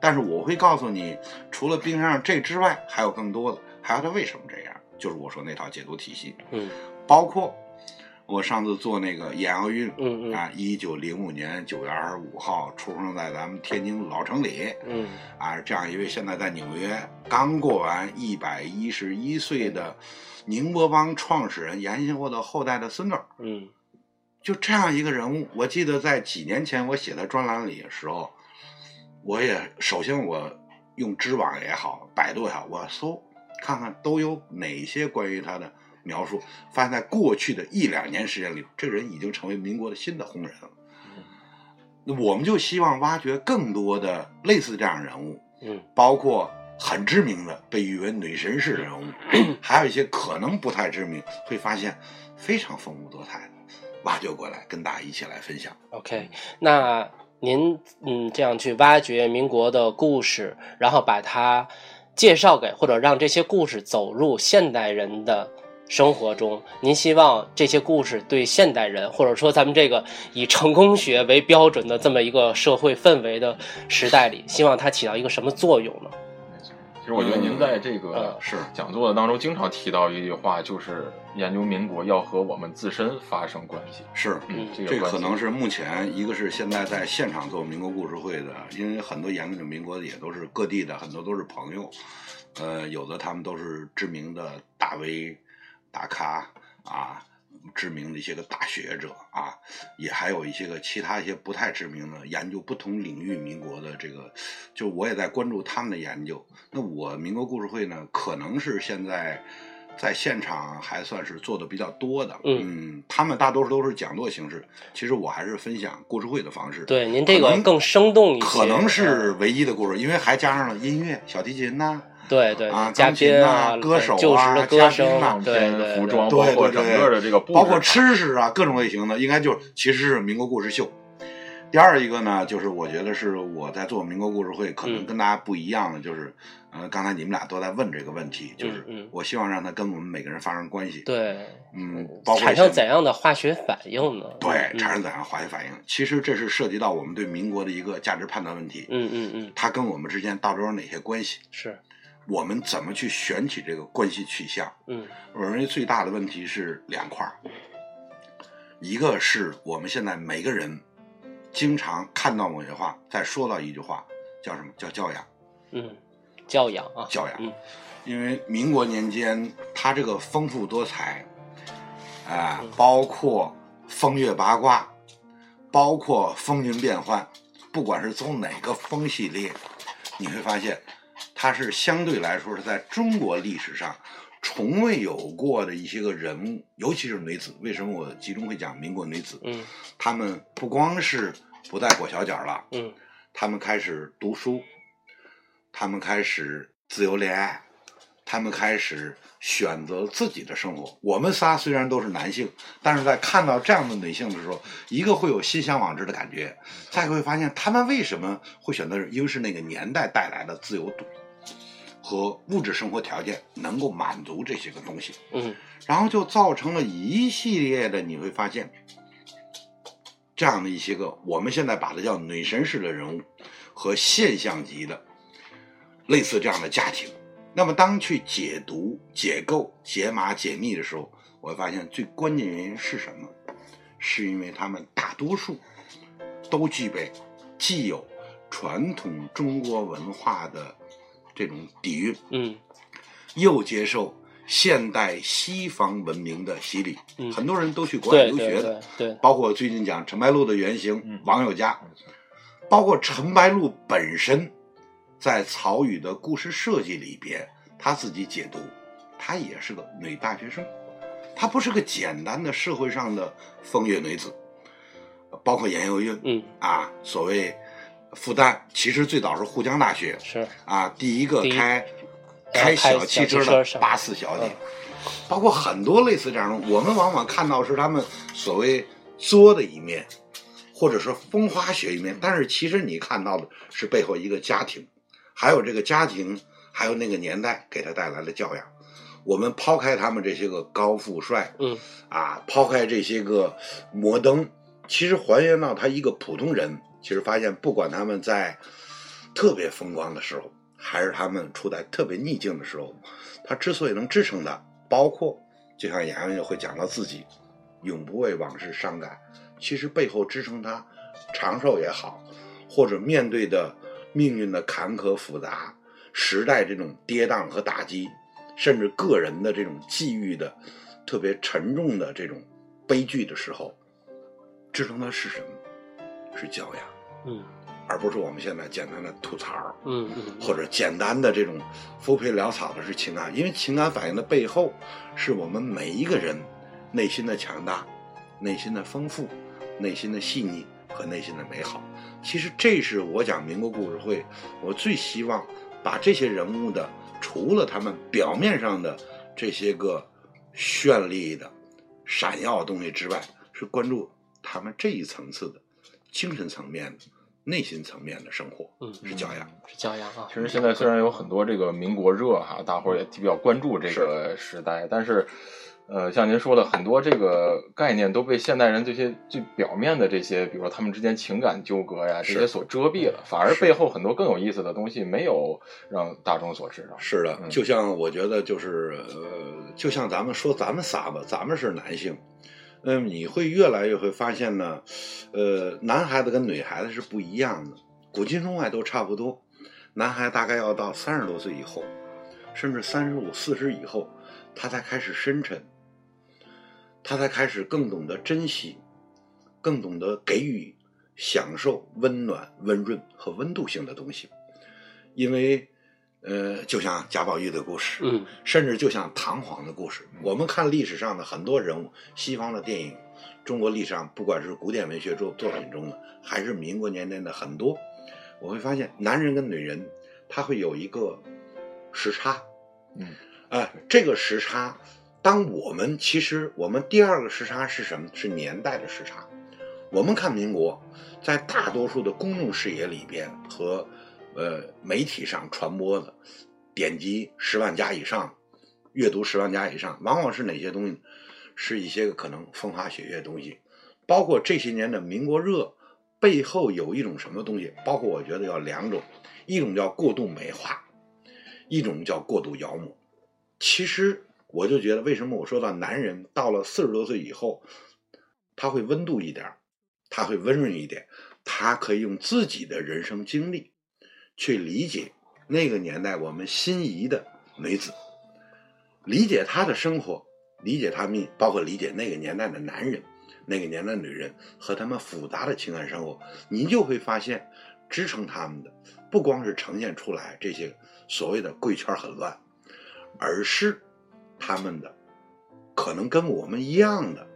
S2: 但是我会告诉你，除了冰山上这之外，还有更多的，还有他为什么这样，就是我说那套解读体系。
S1: 嗯
S2: 包括我上次做那个演奥运，
S1: 嗯嗯。
S2: 啊，一九零五年九月二十五号出生在咱们天津老城里，
S1: 嗯。
S2: 啊，这样一位现在在纽约刚过完一百一十一岁的宁波帮创始人阎锡或的后代的孙女儿，
S1: 嗯。
S2: 就这样一个人物，我记得在几年前我写在专栏里的时候，我也首先我用知网也好，百度也好，我搜看看都有哪些关于他的描述，发现在过去的一两年时间里，这个人已经成为民国的新的红人了。那我们就希望挖掘更多的类似这样的人物，
S1: 嗯
S2: 包括很知名的被誉为女神式人物，还有一些可能不太知名，会发现非常丰富多彩的，挖掘过来跟大家一起来分享。
S1: ，OK，那您嗯这样去挖掘民国的故事，然后把它介绍给或者让这些故事走入现代人的生活中，您希望这些故事对现代人，或者说咱们这个以成功学为标准的这么一个社会氛围的时代里，希望它起到一个什么作用呢？
S3: 其实我觉得您在这个
S2: 是
S3: 讲座的当中经常提到一句话，就是研究民国要和我们自身发生关系。
S2: 是，
S1: 嗯
S3: 这个
S2: 这可能是目前一个是现在在现场做民国故事会的，因为很多研究民国的也都是各地的，很多都是朋友，呃，有的他们都是知名的大 V、大咖啊，知名的一些个大学者啊，也还有一些个其他一些不太知名的研究不同领域民国的这个，就我也在关注他们的研究。那我民国故事会呢，可能是现在。在现场还算是做的比较多的，
S1: 嗯
S2: 他们大多数都是讲座形式。其实我还是分享故事会的方式。
S1: 对，您这个更生动一些，
S2: 可能是
S1: 嗯
S2: 唯一的故事，因为还加上了音乐、小提琴呐、
S1: 对对
S2: 啊
S1: 嘉宾
S2: 啊歌手啊
S1: 旧时的歌
S2: 嘉
S1: 声
S2: 宾啊，
S1: 对对对
S3: 服装，
S2: 对
S3: 包括
S2: 对对
S3: 整个的这个，
S2: 包括吃食啊，各种类型的，应该就其实是民国故事秀。第二一个呢，就是我觉得是我在做民国故事会，可能
S1: 嗯
S2: 跟大家不一样的，就是，呃，刚才你们俩都在问这个问题，就是我希望让它跟我们每个人发生关系。
S1: 对，
S2: 嗯，包括
S1: 产生怎样的化学反应呢？
S2: 对
S1: 嗯
S2: 产生怎样化学反应？其实这是涉及到我们对民国的一个价值判断问题。
S1: 嗯嗯嗯，
S2: 它跟我们之间到底有哪些关系？
S1: 是，
S2: 我们怎么去选取这个关系取向？
S1: 嗯。
S2: 我认为最大的问题是两块儿，一个是我们现在每个人经常看到某些话，再说到一句话，叫什么？叫教养？
S1: 嗯，教养啊，
S2: 教养
S1: 嗯。
S2: 因为民国年间，它这个丰富多彩，啊、
S1: 嗯。
S2: 包括风月八卦，包括风云变幻，不管是从哪个风系列，你会发现，它是相对来说是在中国历史上从未有过的一些个人物，尤其是女子。为什么我集中会讲民国女子？
S1: 嗯
S2: 她们不光是不再裹小脚了，
S1: 嗯
S2: 她们开始读书，他们开始自由恋爱，他们开始选择自己的生活。我们仨虽然都是男性，但是在看到这样的女性的时候，一个会有心向往之的感觉，再会发现他们为什么会选择，因为是那个年代带来的自由度和物质生活条件能够满足这些个东西。
S1: 嗯
S2: 然后就造成了一系列的，你会发现这样的一些个，我们现在把它叫女神式的人物和现象级的类似这样的家庭。那么当去解读、解构、解码、解密的时候，我会发现最关键原因是什么？是因为他们大多数都具备既有传统中国文化的这种底蕴，
S1: 嗯。
S2: 又接受现代西方文明的洗礼，
S1: 嗯。
S2: 很多人都去国外留学的，
S1: 对，
S2: 包括最近讲陈白露的原型、
S3: 嗯。
S2: 王友嘉，包括陈白露本身在曹禺的故事设计里边，他自己解读，她也是个女大学生，她不是个简单的社会上的风月女子，包括严幼韵，
S1: 嗯。
S2: 啊，所谓复旦，其实最早是沪江大学，
S1: 是，
S2: 啊，第一个开
S1: 开
S2: 开小汽车的八四小姐
S1: 嗯，
S2: 包括很多类似这样的，我们往往看到是他们所谓作的一面，或者是风花雪一面，但是其实你看到的是背后一个家庭，还有这个家庭，还有那个年代给他带来的教养。我们抛开他们这些个高富帅，
S1: 嗯
S2: 啊，抛开这些个摩登，其实还原到他一个普通人，其实发现不管他们在特别风光的时候，还是他们处在特别逆境的时候，他之所以能支撑他，包括就像杨洋会讲到自己永不为往事伤感，其实背后支撑他长寿也好，或者面对的命运的坎坷复杂，时代这种跌宕和打击，甚至个人的这种际遇的特别沉重的这种悲剧的时候，支撑他是什么？是教养，
S1: 嗯
S2: 而不是我们现在简单的吐槽。
S1: 嗯嗯，
S2: 或者简单的这种浮皮潦草的是情感，因为情感反应的背后，是我们每一个人内心的强大、内心的丰富、内心的细腻和内心的美好。其实这是我讲民国故事会，我最希望把这些人物的，除了他们表面上的这些个绚丽的、闪耀的东西之外，是关注他们这一层次的精神层面的，内心层面的生活，
S1: 嗯
S2: 是教养。
S1: 是教养啊
S3: 其。实现在虽然有很多这个民国热哈，大伙儿也比较关注这个时代，但是，呃，像您说的，很多这个概念都被现代人这些最表面的这些，比如说他们之间情感纠葛呀，这些所遮蔽了，反而背后很多更有意思的东西没有让大众所知道。
S2: 是的，
S3: 嗯
S2: 就像我觉得就是呃，就像咱们说咱们仨吧，咱们是男性，嗯，你会越来越会发现呢，呃，男孩子跟女孩子是不一样的，古今中外都差不多，男孩大概要到三十多岁以后，甚至三十五、四十以后，他才开始深沉，他才开始更懂得珍惜，更懂得给予、享受温暖、温润和温度性的东西，因为。呃，就像贾宝玉的故事，
S1: 嗯
S2: 甚至就像唐璜的故事，我们看历史上的很多人物，西方的电影，中国历史上不管是古典文学作作品中的，还是民国年代的很多，我会发现男人跟女人他会有一个时差，
S3: 嗯，
S2: 哎、这个时差，当我们其实我们第二个时差是什么？是年代的时差。我们看民国，在大多数的公众视野里边和呃媒体上传播的，点击十万加以上，阅读十万加以上，往往是哪些东西？是一些个可能风花雪月的东西，包括这些年的民国热背后有一种什么东西？包括我觉得要两种，一种叫过度美化，一种叫过度妖魔。其实我就觉得，为什么我说到男人到了四十多岁以后，他会温度一点，他会温润一点，他可以用自己的人生经历去理解那个年代我们心仪的女子，理解她的生活，理解她命，包括理解那个年代的男人，那个年代女人和他们复杂的情感生活，你就会发现，支撑他们的不光是呈现出来这些所谓的贵圈很乱，而是他们的可能跟我们一样的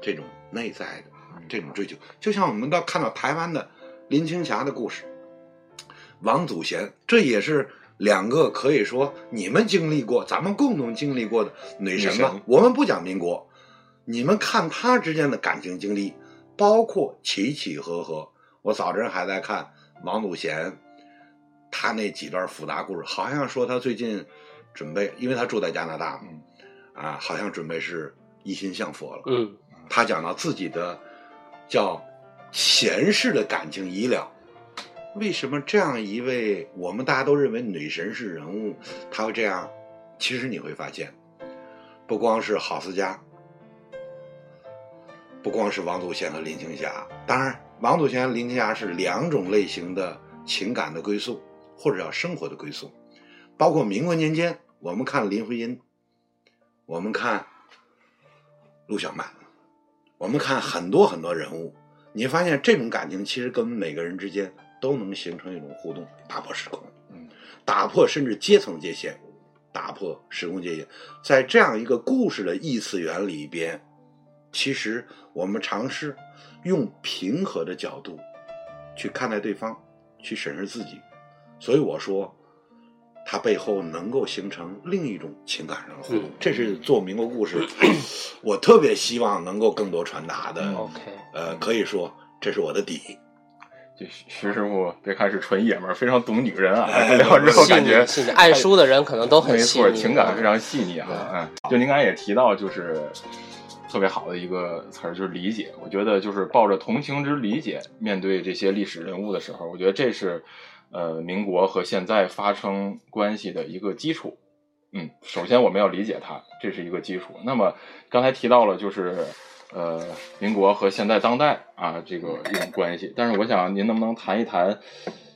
S2: 这种内在的这种追求，就像我们到看到台湾的林青霞的故事，王祖贤，这也是两个可以说你们经历过，咱们共同经历过的女神吧。我们不讲民国，你们看她之间的感情经历，包括起起合合。我早晨还在看王祖贤，他那几段复杂故事，好像说他最近准备，因为他住在加拿大嘛，
S3: 嗯
S2: 啊，好像准备是一心向佛了。
S1: 嗯
S2: 他讲到自己的叫前世的感情已了。为什么这样一位我们大家都认为女神式人物，她会这样？其实你会发现，不光是郝思嘉，不光是王祖贤和林青霞，当然王祖贤、林青霞是两种类型的情感的归宿，或者叫生活的归宿。包括民国年间，我们看林徽因，我们看陆小曼，我们看很多很多人物，你发现这种感情其实跟每个人之间都能形成一种互动，打破时空，
S3: 嗯，
S2: 打破甚至阶层界限，打破时空界限，在这样一个故事的异次元里边，其实我们尝试用平和的角度去看待对方，去审视自己，所以我说。它背后能够形成另一种情感上的互动，
S1: 嗯
S2: 这是做民国故事，我特别希望能够更多传达的。
S1: ，OK，
S2: 呃，可以说这是我的底。
S3: 就徐徐师傅，别看是纯爷们儿，非常懂女人啊。聊完之后感觉
S1: 爱书的人可能都很
S3: 没错，情感非常细腻啊。嗯，就您刚才也提到，就是特别好的一个词儿，就是理解。我觉得就是抱着同情之理解面对这些历史人物的时候，我觉得这是呃民国和现在发生关系的一个基础。嗯，首先我们要理解它，这是一个基础。那么刚才提到了，就是呃民国和现在当代啊这个一种关系，但是我想您能不能谈一谈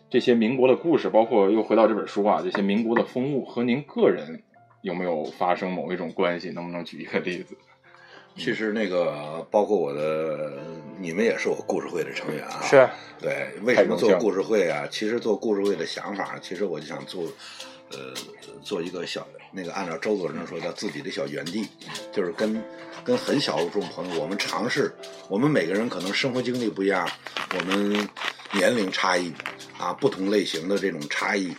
S3: 这些民国的故事，包括又回到这本书啊，这些民国的风物和您个人有没有发生某一种关系？能不能举一个例子？
S2: 其实那个包括我的，你们也是我故事会的成员啊。
S1: 是，
S2: 对，为什么做故事会啊？其实做故事会的想法，其实我就想做，呃，做一个小那个，按照周作人说叫自己的小园地，就是跟跟很小众朋友，我们尝试，我们每个人可能生活经历不一样，我们年龄差异啊，不同类型的这种差异，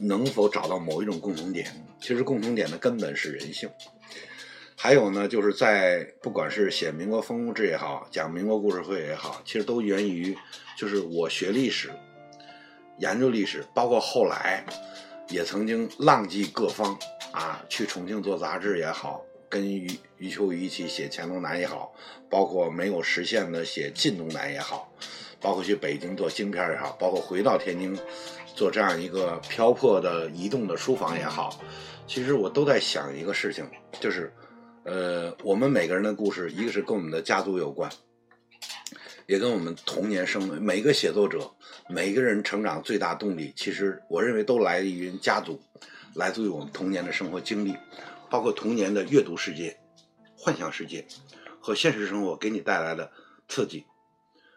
S2: 能否找到某一种共同点？其实共同点的根本是人性。还有呢，就是在不管是写民国风物志也好，讲民国故事会也好，其实都源于就是我学历史，研究历史，包括后来也曾经浪迹各方啊，去重庆做杂志也好，跟余余秋雨一起写黔东南也好，包括没有实现的写晋东南也好，包括去北京做京片也好，包括回到天津做这样一个漂泊的移动的书房也好，其实我都在想一个事情，就是呃，我们每个人的故事，一个是跟我们的家族有关。也跟我们童年生每个写作者，每个人成长最大动力，其实我认为都来自于家族，来自于我们童年的生活经历，包括童年的阅读世界、幻想世界和现实生活给你带来的刺激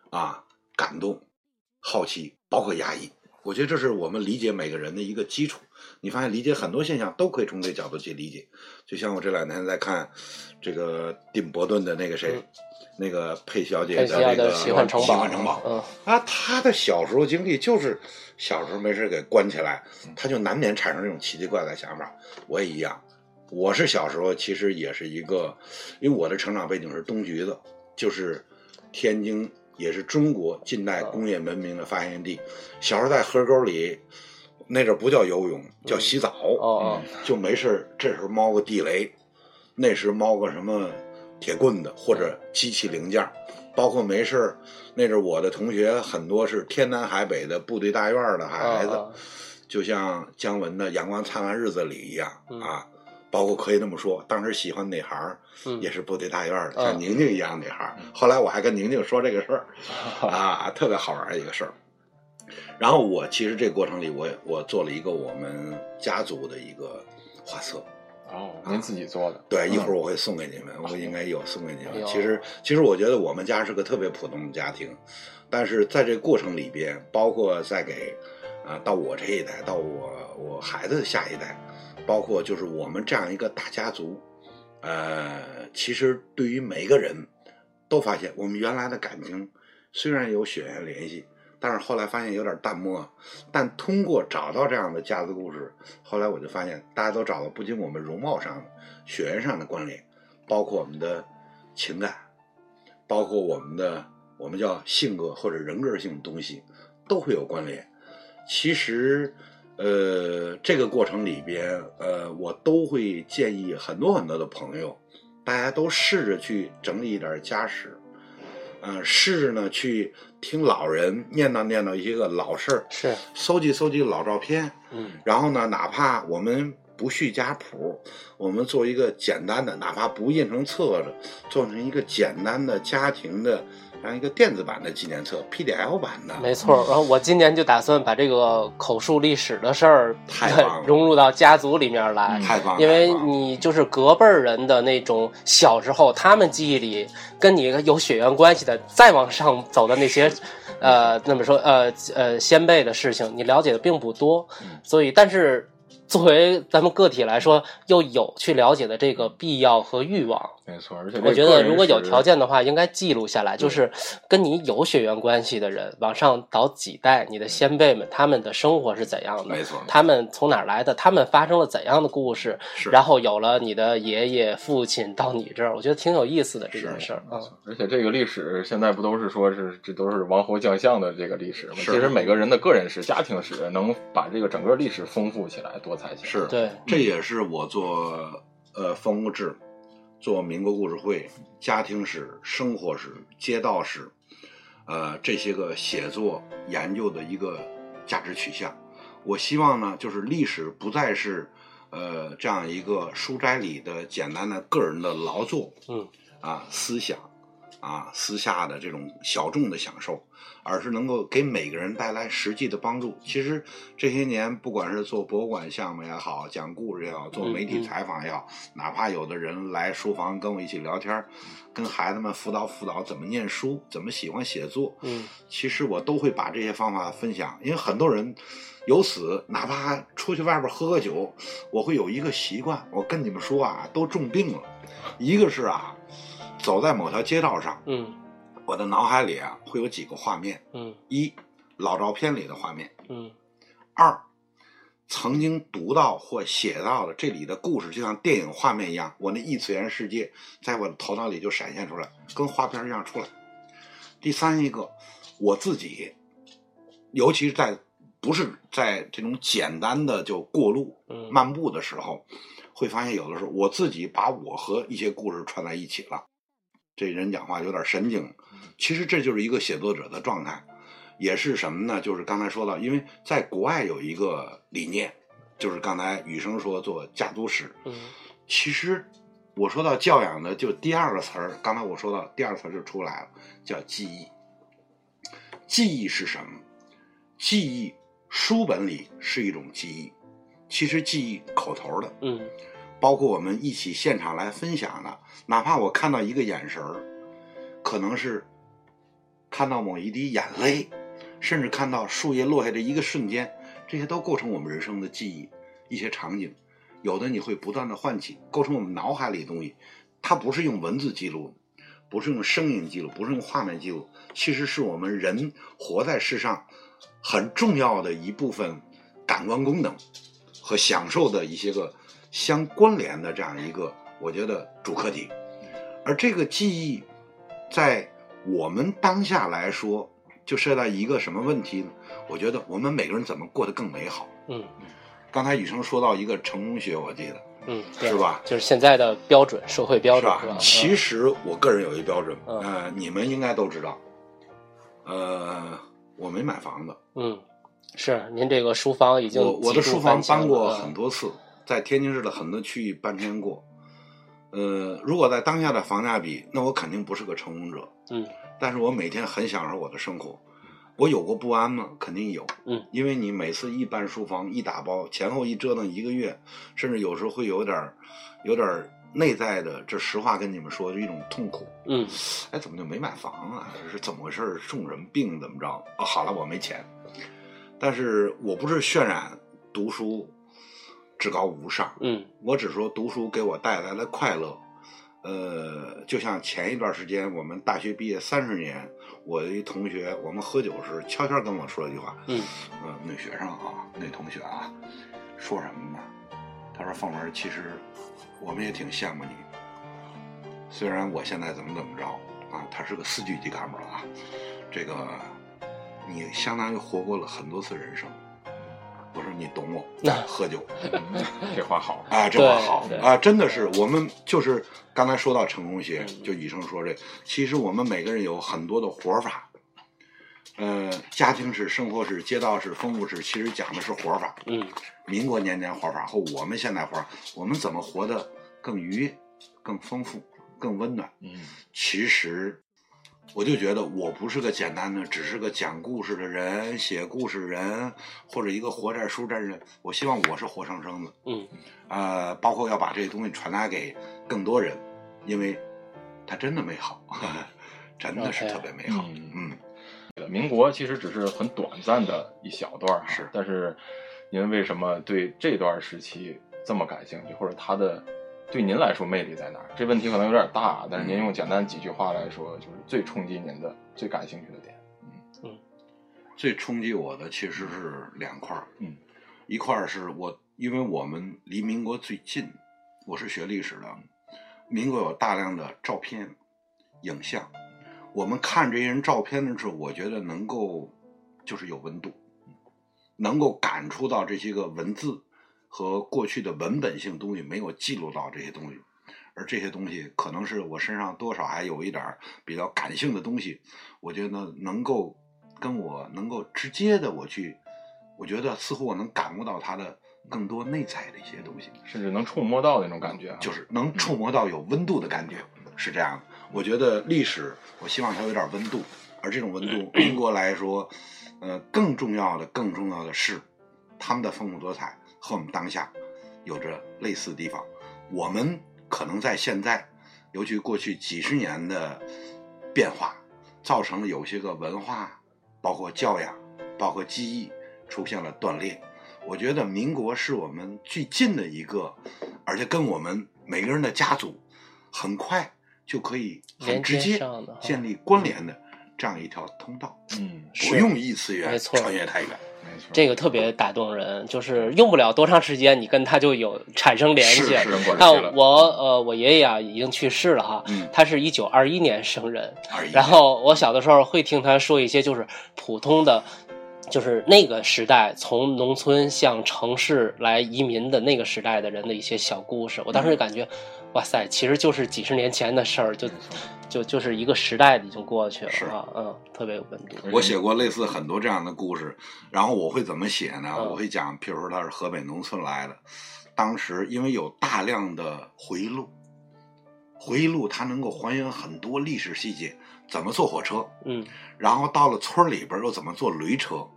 S2: 啊、感动、好奇，包括压抑。我觉得这是我们理解每个人的一个基础。你发现理解很多现象都可以从这角度去理解。就像我这两天在看这个丁伯顿的那个谁。
S1: 嗯
S2: 那个佩小姐的那个
S1: 的奇幻城堡，
S2: 奇幻城堡
S1: 嗯，
S2: 啊，她的小时候经历就是小时候没事给关起来，她就难免产生这种奇奇怪怪的想法。我也一样，我是小时候其实也是一个，因为我的成长背景是东局子，就是天津也是中国近代工业文明的发源地。小时候在河沟里，那阵儿不叫游泳，叫洗澡。
S1: 哦哦，
S2: 就没事儿这时候猫个地雷，那时猫个什么铁棍子或者机器零件儿，包括没事儿那阵儿我的同学很多是天南海北的部队大院儿的孩子，就像姜文的《阳光灿烂日子里》一样、
S1: 嗯
S2: 啊。包括可以这么说，当时喜欢女孩儿
S1: 嗯
S2: 也是部队大院儿的，
S1: 嗯
S2: 像宁宁一样女孩儿。后来我还跟宁宁说这个事儿，啊，特别好玩儿一个事儿。然后我其实这过程里，我也我做了一个我们家族的一个画册，
S3: 哦，您自己做的，
S2: 对，一会儿我会送给你们，我应该有送给你们。
S1: 哎
S2: 其实，其实我觉得我们家是个特别普通的家庭，但是在这过程里边，包括在给啊、到我这一代，到我我孩子的下一代，包括就是我们这样一个大家族，呃，其实对于每个人都发现，我们原来的感情虽然有血缘联系，但是后来发现有点淡漠。但通过找到这样的家族故事，后来我就发现，大家都找到不仅我们容貌上、血缘上的关联，包括我们的情感，包括我们的我们叫性格或者人格性的东西，都会有关联。其实，呃，这个过程里边，呃，我都会建议很多很多的朋友，大家都试着去整理一点家史，呃，试着呢去听老人念叨念叨一些个老事儿，
S1: 是，
S2: 搜集搜集老照片，
S1: 嗯。
S2: 然后呢，哪怕我们不续家谱，我们做一个简单的，哪怕不印成册子，做成一个简单的家庭的，这样一个电子版的纪念册，PDF 版的，
S1: 没错。然后我今年就打算把这个口述历史的事儿 融入到家族里面来。
S2: 太棒了，
S1: 因为你就是隔辈儿人的那种小时候，他们记忆里跟你有血缘关系的，再往上走的那些，呃，那么说，呃呃，先辈的事情，你了解的并不多，
S2: 嗯
S1: 所以，但是作为咱们个体来说，又有去了解的这个必要和欲望。
S3: 没错，而且
S1: 我觉得如果有条
S3: 件，
S1: 的话，应该记录下来，就是跟你有血缘关系的人，往上倒几代，你的先辈们他们的生活是怎样的？
S2: 没错
S1: 他们从哪儿来的？他们发生了怎样的故事？
S2: 是
S1: 然后有了你的爷爷、父亲到你这儿，我觉得挺有意思的这件事儿啊。
S3: 而且这个历史现在不都是说是这都是王侯将相的这个历史吗？
S2: 是
S3: 其实每个人的个人史、家庭史能把这个整个历史丰富起来、多
S2: 是。
S1: 对，
S2: 这也是我做呃风物志、做民国故事会、家庭史、生活史、街道史，呃这些个写作研究的一个价值取向。我希望呢，就是历史不再是呃这样一个书斋里的简单的个人的劳作，
S1: 嗯。
S2: 啊思想啊私下的这种小众的享受，而是能够给每个人带来实际的帮助。其实这些年，不管是做博物馆项目也好，讲故事也好，做媒体采访也好，哪怕有的人来书房跟我一起聊天儿，跟孩子们辅导辅导怎么念书，怎么喜欢写作，
S1: 嗯
S2: 其实我都会把这些方法分享，因为很多人由此哪怕出去外边喝个酒，我会有一个习惯，我跟你们说啊，都重病了。一个是啊，走在某条街道上，
S1: 嗯
S2: 我的脑海里啊会有几个画面：
S1: 嗯
S2: 一，老照片里的画面；
S1: 嗯
S2: 二，曾经读到或写到的这里的故事，就像电影画面一样，我那异次元世界在我的头脑里就闪现出来，跟画片一样出来。第三一个，我自己，尤其是在不是在这种简单的就过路
S1: 嗯
S2: 漫步的时候，会发现有的时候我自己把我和一些故事串在一起了。这人讲话有点神经，其实这就是一个写作者的状态，也是什么呢？就是刚才说到，因为在国外有一个理念，就是刚才雨生说做家族史，
S1: 嗯
S2: 其实我说到教养的，就第二个词儿，刚才我说到第二个词儿就出来了，叫记忆。记忆是什么？记忆书本里是一种记忆，其实记忆口头的，
S1: 嗯
S2: 包括我们一起现场来分享的，哪怕我看到一个眼神儿，可能是看到某一滴眼泪，甚至看到树叶落下的一个瞬间，这些都构成我们人生的记忆。一些场景，有的你会不断的唤起，构成我们脑海里的东西。它不是用文字记录，不是用声音记录，不是用画面记录，其实是我们人活在世上很重要的一部分感官功能和享受的一些个相关联的这样一个，我觉得主课题。而这个记忆，在我们当下来说，就涉及到一个什么问题呢？我觉得我们每个人怎么过得更美好。
S1: 嗯
S2: 刚才雨生说到一个成功学，我记得
S1: 嗯，
S2: 是吧
S1: 就是现在的标准，社会标准是吧？？
S2: 吧其实我个人有一标准，
S1: 嗯
S2: 呃，你们应该都知道，呃，我没买房子，
S1: 嗯，是您这个书房已经
S2: 我我的书房搬过很多次，在天津市的很多区域搬迁过。呃，如果在当下的房价比，那我肯定不是个成功者。
S1: 嗯
S2: 但是我每天很享受我的生活。我有过不安吗？肯定有。
S1: 嗯，
S2: 因为你每次一搬书房一打包，前后一折腾一个月，甚至有时候会有点儿有点儿内在的，这实话跟你们说，就一种痛苦。
S1: 嗯
S2: 哎，怎么就没买房啊？这是怎么回事儿？中什么病？怎么着？啊，好了，我没钱。但是我不是渲染读书至高无上，
S1: 嗯
S2: 我只说读书给我带来了快乐。呃，就像前一段时间我们大学毕业三十年，我的一同学，我们喝酒时悄悄跟我说了一句话，
S1: 嗯
S2: 呃，女学生啊，女同学啊，说什么呢？他说：“凤文，其实我们也挺羡慕你。虽然我现在怎么怎么着啊，他是个四局级干部了啊，这个你相当于活过了很多次人生。”我说：“你懂我，喝酒。
S3: 嗯 这话好，
S2: 啊，这话好。啊，真的是我们就是刚才说到成功学，
S1: 嗯。
S2: 就医生说这，其实我们每个人有很多的活法。呃，家庭史、生活史、街道史、丰富史，其实讲的是活法。
S1: 嗯。
S2: 民国年间活法和我们现在活法，我们怎么活得更愉悦、更丰富、更温暖？
S3: 嗯。
S2: 其实，我就觉得我不是个简单的，只是个讲故事的人、写故事人，或者一个活在书斋人。我希望我是活生生的。
S1: 嗯
S2: 呃，包括要把这些东西传达给更多人，因为它真的美好，真的是特别美好。
S3: 嗯
S2: 嗯，
S3: 民国其实只是很短暂的一小段儿
S2: 是
S3: 但是您为什么对这段时期这么感兴趣，或者它的对您来说魅力在哪儿？这问题可能有点大，但是您用简单几句话来说，就是最冲击您的、最感兴趣的点。嗯。
S2: 最冲击我的其实是两块儿，
S3: 嗯，
S2: 一块儿是我，因为我们离民国最近，我是学历史的，民国有大量的照片、影像，我们看这些人照片的时候，我觉得能够就是有温度，能够感触到这些个文字和过去的文本性东西没有记录到这些东西，而这些东西可能是我身上多少还有一点比较感性的东西，我觉得能够跟我能够直接的我去，我觉得似乎我能感悟到它的更多内在的一些东西。
S3: 甚至能触摸到那种感觉啊，
S2: 就是能触摸到有温度的感觉，是这样的。我觉得历史，我希望它有点温度，而这种温度，英国来说，呃，更重要的、更重要的是，他们的丰富多彩和我们当下有着类似的地方。我们可能在现在，尤其过去几十年的变化，造成了有些个文化，包括教养，包括记忆出现了断裂。我觉得民国是我们最近的一个，而且跟我们每个人的家族很快就可以很直
S1: 接
S2: 建立关联的这样一条通道，
S3: 嗯，
S1: 是
S2: 不用异次元穿越太远。
S1: 这个特别打动人，就是用不了多长时间，你跟他就有产生联系。
S2: 是是
S3: 人关
S1: 像
S3: 系了。
S1: 我呃，我爷爷啊已经去世了哈，
S2: 嗯
S1: 他是一九二一年生人，然后我小的时候会听他说一些就是普通的就是那个时代从农村向城市来移民的那个时代的人的一些小故事。我当时就感觉，哇塞，其实就是几十年前的事儿，就就就是一个时代已经过去了
S2: 是
S1: 啊，嗯，特别有温度。
S2: 我写过类似很多这样的故事，然后我会怎么写呢？
S1: 嗯
S2: 我会讲，譬如说他是河北农村来的，当时因为有大量的回忆录，回忆录它能够还原很多历史细节，怎么坐火车，
S1: 嗯
S2: 然后到了村里边又怎么坐驴车，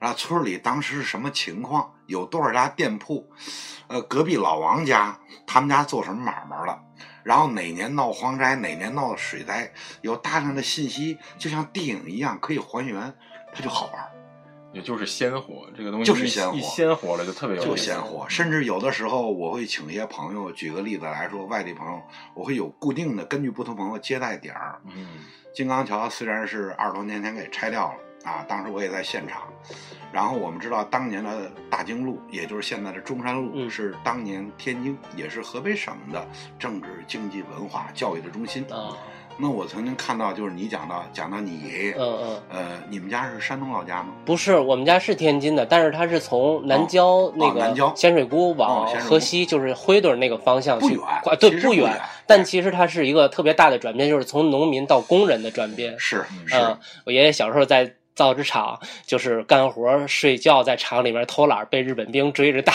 S2: 然后村里当时是什么情况，有多少家店铺，呃，隔壁老王家他们家做什么买卖了，然后哪年闹蝗灾，哪年闹水灾，有大量的信息，就像电影一样可以还原，它就好玩。
S3: 也就是鲜活这个东西，
S2: 就是鲜活
S3: 一鲜活了就特别有
S2: 就
S3: 意思
S2: 鲜活，甚至有的时候我会请一些朋友，举个例子来说，外地朋友，我会有固定的根据不同朋友接待点儿。
S3: 嗯，
S2: 金刚桥虽然是二十多年前给拆掉了啊，当时我也在现场。然后我们知道，当年的大经路，也就是现在的中山路，
S1: 嗯
S2: 是当年天津，也是河北省的政治、经济、文化、教育的中心。
S1: 啊，
S2: 那我曾经看到，就是你讲到讲到你爷爷，
S1: 嗯嗯，
S2: 呃，你们家是山东老家吗？
S1: 不是，我们家是天津的，但是他是从南郊那个
S2: 哦南郊
S1: 咸水沽往河西，就是灰墩那个方向去
S2: 不远
S1: 跨对，不
S2: 远
S1: 但其实它是一个特别大的转变，就是从农民到工人的转变。
S2: 是
S3: 嗯
S2: 是，
S1: 嗯，我爷爷小时候在造纸厂，就是干活睡觉，在厂里面偷懒，被日本兵追着打，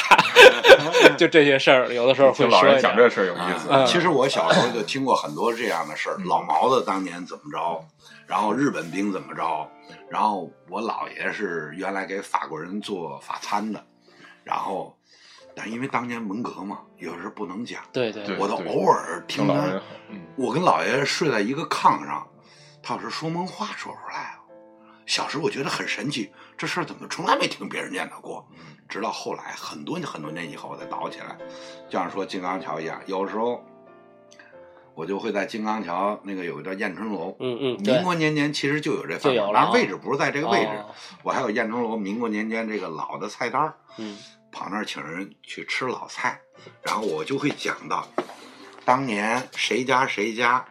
S1: 就这些事儿，有的时候会
S3: 听老人。讲这事儿有意思。
S1: 嗯
S2: 其实我小时候就听过很多这样的事儿，
S3: 嗯
S2: 老毛子当年怎么着，然后日本兵怎么着，然后我姥爷是原来给法国人做法餐的，然后，但因为当年文革嘛，有时候不能讲，
S1: 对对
S3: 对
S2: 我都偶尔听他我跟姥爷睡在一个炕上，他有时说梦话说出来了。小时候我觉得很神奇，这事儿怎么从来没听别人念叨过？直到后来很多很多年以后，我才倒起来，就像说金刚桥一样，有时候我就会在金刚桥那个有一个叫燕春楼，
S1: 嗯嗯，
S2: 民，国年间其实就有这饭馆，但是位置不是在这个位置。
S1: 哦
S2: 我还有燕春楼民国年间这个老的菜单儿
S1: 嗯
S2: 跑那儿请人去吃老菜，然后我就会讲到当年谁家谁家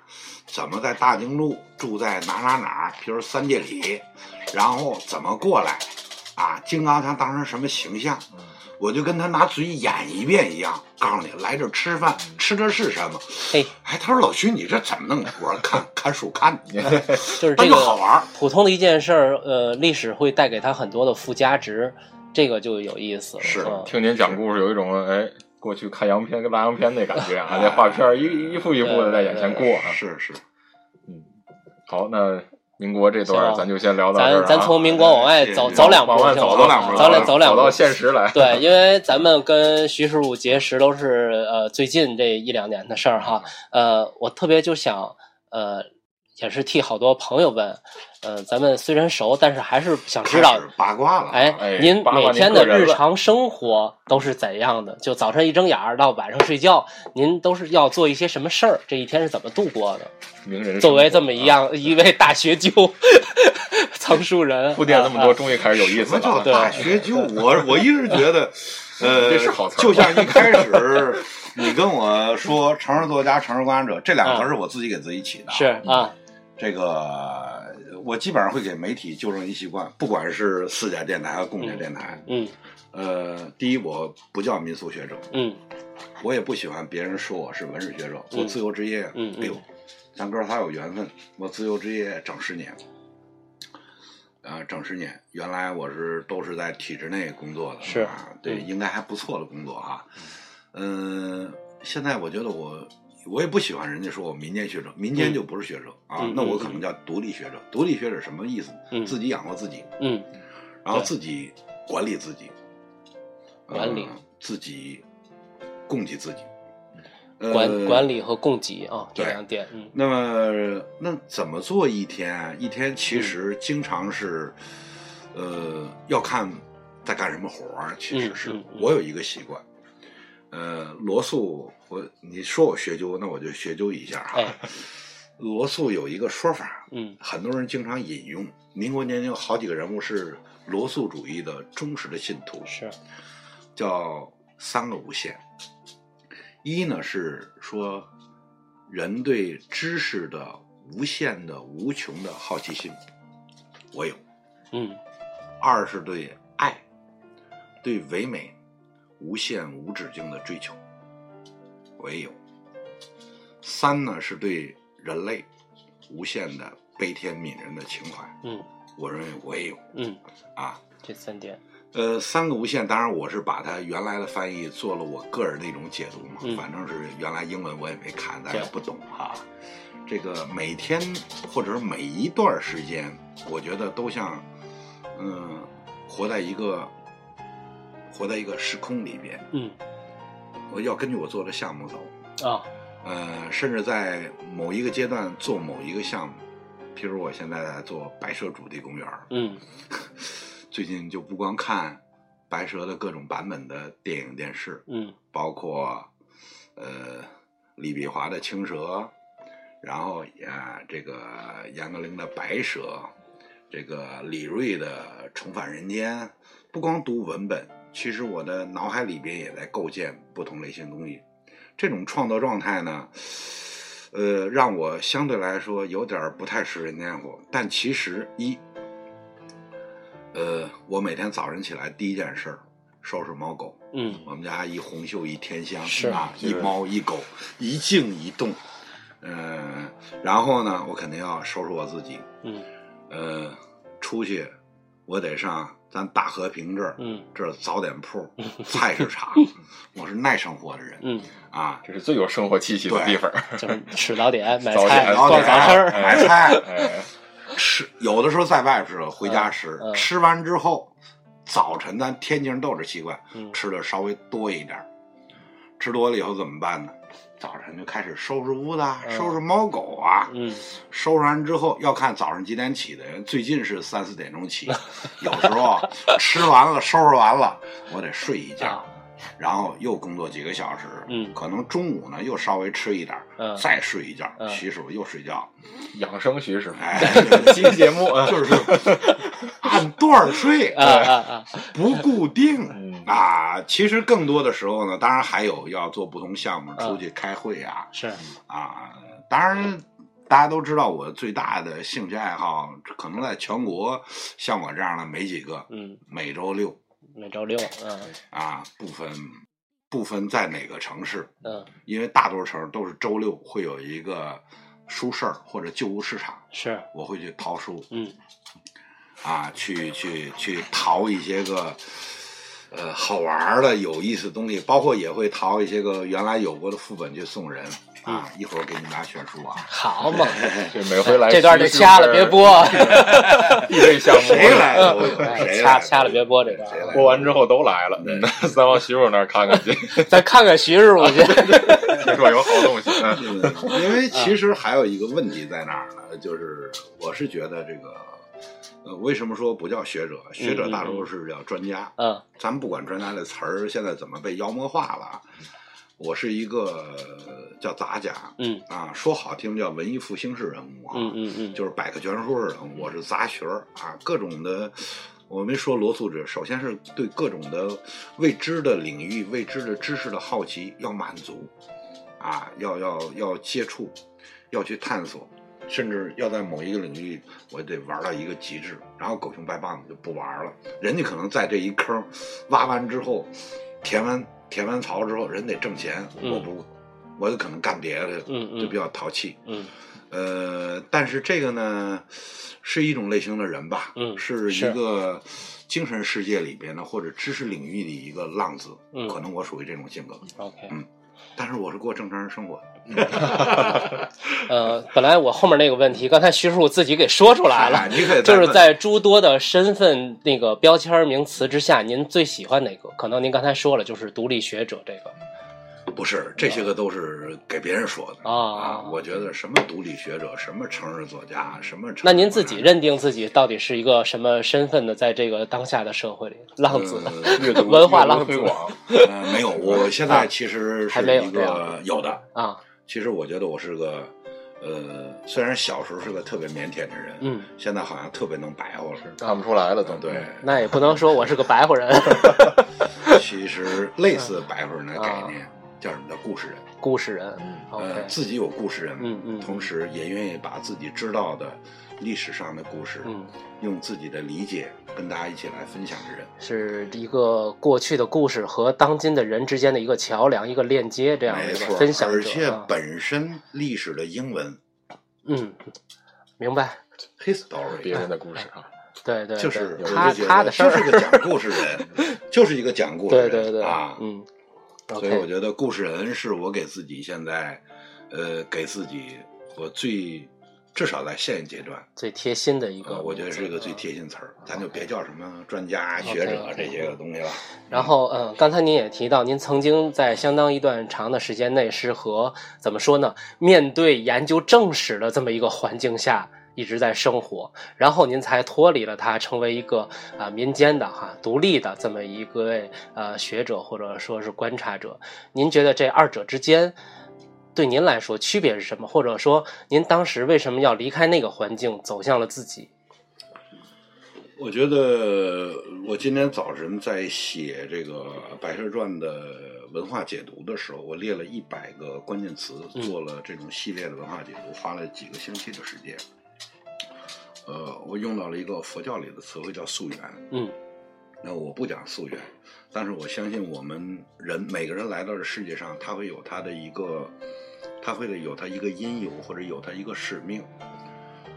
S2: 怎么在大经路住在哪哪哪儿，比如三界里，然后怎么过来啊，金刚墙当时什么形象，我就跟他拿嘴演一遍一样，告诉你来这儿吃饭吃的是什么。
S1: 嘿，
S2: 哎，他说老徐你这怎么弄的？我说看看书看的，
S1: 就是这个
S2: 好玩儿。
S1: 普通的一件事儿，呃，历史会带给他很多的附加值，这个就有意思了。
S2: 是
S1: 嗯
S3: 听您讲故事有一种哎，过去看洋片跟拉洋片那感觉啊，那画片儿一一幅一幅的在眼前过啊。
S2: 是是，嗯
S3: 好，那民国这段儿咱就先聊到这儿啊
S1: 咱咱从民国往外走走两步，
S3: 往外走
S2: 走两步
S1: 走两走两步
S3: 走到。现实来。
S1: 对，因为咱们跟徐师傅结识都是呃最近这一两年的事儿哈，呃，我特别就想呃，也是替好多朋友问，呃，咱们虽然熟，但是还是想知道
S2: 八卦了。
S1: 哎
S3: 哎，
S1: 您每天的日常生活都是怎样的？就早晨一睁眼儿到晚上睡觉，您都是要做一些什么事儿？这一天是怎么度过的？
S3: 名人
S1: 作为这么
S3: 啊
S1: 一样一位大学究，藏书人，
S3: 铺垫那么多，
S1: 啊，
S3: 终于开始有意
S2: 什么叫
S3: 思了。啊
S2: 大学究？我我一直觉得，呃，
S3: 这是好词儿
S2: 就像一开始你跟我说“城市作家”“城市观察者”这两个词儿是我自己给自己起的。
S1: 啊是啊，
S2: 这个，我基本上会给媒体纠正一习惯，不管是私家电台和公家电台。
S1: 嗯
S2: 呃，第一，我不叫民俗学者，
S1: 嗯
S2: 我也不喜欢别人说我是文史学者。
S1: 嗯
S2: 我自由职业，
S1: 嗯嗯
S2: 哎呦，咱哥仨有缘分。我自由职业整十年，呃，整十年。原来我是都是在体制内工作的，
S1: 是
S2: 啊，对，
S1: 嗯
S2: 应该还不错的工作哈。嗯、现在我觉得我我也不喜欢人家说我民间学者，民间
S1: 嗯
S2: 就不是学者、啊
S1: 嗯，
S2: 那我
S1: 嗯
S2: 可能叫独立学者。独立学者什么意思？
S1: 嗯
S2: 自己养活自己，
S1: 嗯
S2: 然后自己管理自己，
S1: 管理
S2: 呃自己供给自己，
S1: 管
S2: 呃
S1: 管理和供给啊，这
S2: 对
S1: 两点，嗯
S2: 那么，那怎么做一天啊？一天其实经常是，呃，要看在干什么活儿。其实是、我有一个习惯，呃，罗素，我你说我学究，那我就学究一下哈。
S1: 哎
S2: 罗素有一个说法，
S1: 嗯
S2: 很多人经常引用。民国年间有好几个人物是罗素主义的忠实的信徒，
S1: 是
S2: 叫三个无限。一呢是说人对知识的无限的、无穷的好奇心，我有。
S1: 嗯
S2: 二是对爱，对唯美无限无止境的追求，我也有。三呢是对人类无限的悲天悯人的情怀，
S1: 嗯
S2: 我认为我也有
S1: 嗯，
S2: 啊。
S1: 这三点，
S2: 呃，三个无限，当然我是把它原来的翻译做了我个人的一种解读嘛，
S1: 嗯
S2: 反正是原来英文我也没看，咱也不懂啊。这个每天或者是每一段时间，我觉得都像，嗯，活在一个活在一个时空里边，
S1: 嗯。
S2: 我要根据我做的项目走，
S1: 啊，
S2: 呃，甚至在某一个阶段做某一个项目，譬如我现在在做白蛇主题公园，
S1: 嗯。
S2: 最近就不光看白蛇的各种版本的电影电视，
S1: 嗯。
S2: 包括呃李碧华的青蛇，然后啊这个严歌苓的白蛇，这个李锐的重返人间，不光读文本，其实我的脑海里边也在构建不同类型东西。这种创作状态呢，呃，让我相对来说有点儿不太食人间火，但其实一。呃，我每天早晨起来第一件事儿，收拾猫狗。
S1: 嗯
S2: 我们家一红袖一天香，
S1: 是
S2: 啊，一猫一狗，一静一动。嗯、然后呢，我肯定要收拾我自己。
S1: 嗯
S2: 呃，出去我得上咱大和平这儿，
S1: 嗯
S2: 这儿早点铺、菜市场。我是耐生活的人
S1: 嗯，
S2: 啊，
S3: 这是最有生活气息的地方。
S1: 就是吃早点、买
S3: 早
S1: 菜、
S3: 点
S1: 逛早市，
S2: 买菜，
S3: 哎，
S2: 吃有的时候在外边吃，回家吃。
S1: 嗯嗯
S2: 吃完之后，早晨咱天津人都是习惯，
S1: 嗯
S2: 吃的稍微多一点。吃多了以后怎么办呢？早晨就开始收拾屋子收拾猫狗啊。
S1: 嗯。
S2: 收拾完之后要看早上几点起的，最近是三四点钟起，有时候吃完了收拾完了，我得睡一觉。
S1: 啊，
S2: 然后又工作几个小时，
S1: 嗯。
S2: 可能中午呢又稍微吃一点，
S1: 嗯。
S2: 再睡一觉，
S1: 徐
S2: 师傅又睡觉，
S3: 养生徐师傅，
S2: 哎，
S3: 新节目。啊，
S2: 就是按段儿睡，
S1: 啊，
S2: 不固定。
S3: 嗯
S2: 啊，其实更多的时候呢，当然还有要做不同项目，
S1: 嗯
S2: 出去开会啊，
S1: 是
S2: 啊，当然大家都知道我最大的兴趣爱好，可能在全国像我这样的没几个。
S1: 嗯，
S2: 每周六
S1: 每周六，嗯
S2: 啊，不分不分在哪个城市，
S1: 嗯
S2: 因为大多数城市都是周六会有一个书市或者旧物市场，
S1: 是，
S2: 我会去淘书
S1: 嗯
S2: 啊，去去去淘一些个。呃，好玩的、有意思的东西，包括也会淘一些个原来有过的副本去送人啊。一会儿给你们俩选书啊。
S1: 好嘛，
S3: 这每回来
S1: 这段就掐了，别播，
S3: 必备项目，
S2: 谁来都有，
S1: 哎
S2: 谁来都
S1: 掐掐了别播这段。
S3: 播完之后都来了，嗯，咱往徐师傅那儿看看去，
S1: 再看看徐师傅去，
S3: 听说有好东西，
S2: 因为其实还有一个问题在哪儿呢？就是我是觉得这个，呃，为什么说不叫学者？学者大多数是叫专家。
S1: 嗯
S2: 咱们不管专家的词儿现在怎么被妖魔化了，我是一个叫杂家
S1: 嗯
S2: 啊，说好听叫文艺复兴式人物啊，
S1: 嗯嗯嗯，
S2: 就是百科全书式人物。我是杂学儿啊，各种的。我没说罗素者，首先是对各种的未知的领域、未知的知识的好奇要满足，啊，要要要接触，要去探索，甚至要在某一个领域，我得玩到一个极致，然后狗熊掰棒子就不玩了。人家可能在这一坑挖完之后，填完填完槽之后，人得挣钱，
S1: 嗯。
S2: 我不，我有可能干别的，
S1: 嗯嗯。
S2: 就比较淘气。
S1: 嗯。
S2: 呃，但是这个呢，是一种类型的人吧，
S1: 嗯
S2: 是。
S1: 是
S2: 一个精神世界里边的或者知识领域的一个浪子，
S1: 嗯。
S2: 可能我属于这种性格
S1: ，，OK。嗯。
S2: 但是我是过正常人生活的，
S1: 呃，本来我后面那个问题，刚才徐师傅自己给说出来了
S2: 哎，你可
S1: 就是在诸多的身份那个标签名词之下，您最喜欢哪个？可能您刚才说了，就是独立学者这个。
S2: 不是这些个都是给别人说的。
S1: 啊
S2: 我觉得什么独立学者，什么成人作家，什么
S1: 那您自己认定自己到底是一个什么身份呢？在这个当下的社会里，浪子，文化浪子。
S3: 推广，
S2: 呃没有，我现在其实是
S1: 还没有
S2: 个有的。
S1: 啊，
S2: 其实我觉得我是个，呃，虽然小时候是个特别腼腆的人，
S1: 嗯，
S2: 现在好像特别能白活了。
S3: 看不出来了都，
S2: 对，
S1: 那也不能说我是个白活人，
S2: 其实类似白活人的概念，叫什么叫故事人？
S1: 故事人
S2: 呃，自己有故事人，
S1: 嗯嗯
S2: 同时也愿意把自己知道的历史上的故事，
S1: 嗯，
S2: 用自己的理解跟大家一起来分享的人。
S1: 是一个过去的故事和当今的人之间的一个桥梁，一个链接，这样的一个，分享。
S2: 而且
S1: 啊
S2: 本身历史的英文
S1: 嗯，明白。
S2: history
S3: 别人的故事啊，
S1: 对对，
S2: 就是
S1: 他他的事儿，
S2: 就是个讲故事人，就是一个讲故事人
S1: 对对对，
S2: 啊。
S1: 嗯
S2: 所以我觉得故事人是我给自己现在，呃，给自己我最至少在现阶段，
S1: 最贴心的一个，
S2: 呃，我觉得是一个最贴心词儿，咱就别叫什么专家学者这些个东西了。
S1: 然后，嗯，刚才您也提到，您曾经在相当一段长的时间内是和怎么说呢？面对研究正史的这么一个环境下一直在生活，然后您才脱离了它，成为一个啊、民间的哈独立的这么一个呃学者或者说是观察者。您觉得这二者之间对您来说区别是什么？或者说您当时为什么要离开那个环境，走向了自己？
S2: 我觉得我今天早晨在写这个《白蛇传》的文化解读的时候，我列了一百个关键词，
S1: 嗯
S2: 做了这种系列的文化解读，花了几个星期的时间。呃，我用到了一个佛教里的词汇叫溯源。
S1: 嗯
S2: 那我不讲溯源，但是我相信我们人每个人来到这世界上，他会有他的一个，他会有他一个因由或者有他一个使命。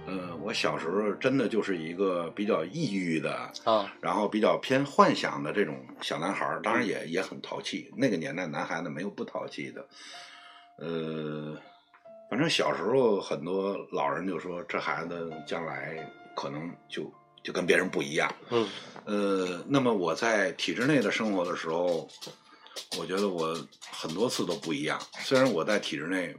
S2: 呃，我小时候真的就是一个比较抑郁的，
S1: 啊
S2: 然后比较偏幻想的这种小男孩儿，当然也也很淘气。那个年代男孩子没有不淘气的，呃，反正小时候很多老人就说这孩子将来可能就就跟别人不一样。
S1: 嗯
S2: 呃，那么我在体制内的生活的时候，我觉得我很多次都不一样。虽然我在体制内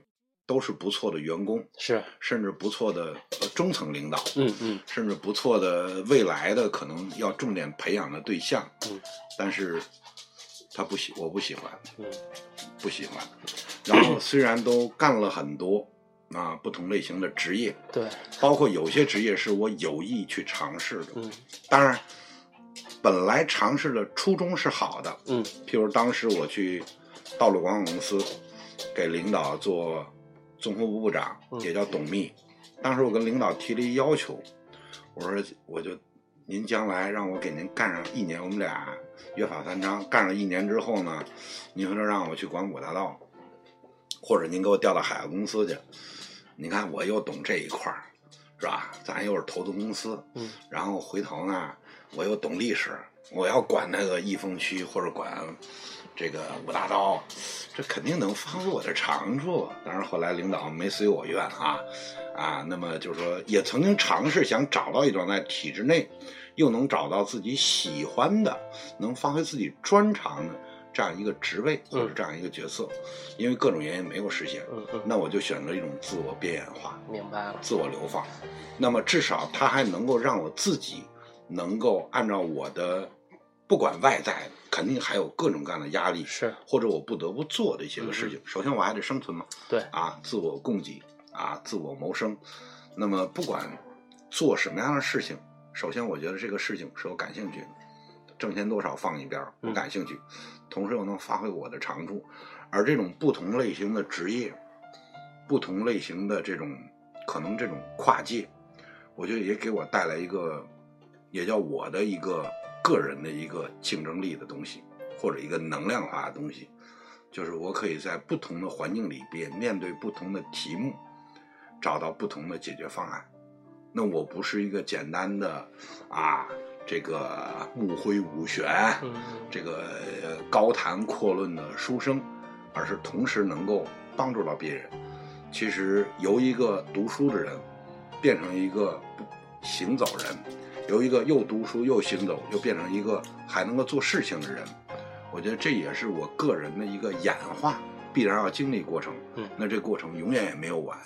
S2: 都是不错的员工，
S1: 是。
S2: 甚至不错的呃中层领导，
S1: 嗯嗯。
S2: 甚至不错的未来的可能要重点培养的对象，
S1: 嗯。
S2: 但是他不喜，我不喜欢，
S1: 嗯。
S2: 不喜欢。然后虽然都干了很多啊不同类型的职业，
S1: 对。
S2: 包括有些职业是我有意去尝试的，
S1: 嗯。
S2: 当然，本来尝试的初衷是好的，
S1: 嗯
S2: 譬如当时我去道路广告公司给领导做综合部部长，
S1: 嗯
S2: 也叫董秘。当时我跟领导提了一要求，我说我就您将来让我给您干上一年，我们俩约法三章，干上一年之后呢，您说让我去管五大道，或者您给我调到海外公司去，你看我又懂这一块儿，是吧？咱又是投资公司，
S1: 嗯
S2: 然后回头呢，我又懂历史，我要管那个益丰区或者管这个五大道，这肯定能发挥我的长处。当然后来领导没随我愿啊啊，那么就是说也曾经尝试想找到一种在体制内又能找到自己喜欢的、能发挥自己专长的这样一个职位或者这样一个角色，因为各种原因没有实现，
S1: 嗯嗯，
S2: 那我就选择一种自我边缘化。
S1: 明白了。
S2: 自我流放，那么至少它还能够让我自己能够按照我的，不管外在，肯定还有各种各样的压力，
S1: 是
S2: 或者我不得不做的一些个事情。首先我还得生存嘛，
S1: 对
S2: 啊，自我供给啊，自我谋生。那么不管做什么样的事情，首先我觉得这个事情是我感兴趣的，挣钱多少放一边儿，我
S1: 嗯
S2: 感兴趣，同时又能发挥我的长处。而这种不同类型的职业，不同类型的这种可能这种跨界，我觉得也给我带来一个，也叫我的一个个人的一个竞争力的东西，或者一个能量化的东西，就是我可以在不同的环境里边面对不同的题目，找到不同的解决方案。那我不是一个简单的啊，这个目挥武旋，
S1: 嗯
S2: 这个呃高谈阔论的书生，而是同时能够帮助到别人。其实由一个读书的人变成一个行走人，由一个又读书又行走，又变成一个还能够做事情的人，我觉得这也是我个人的一个演化必然要经历过程。
S1: 嗯
S2: 那这过程永远也没有完，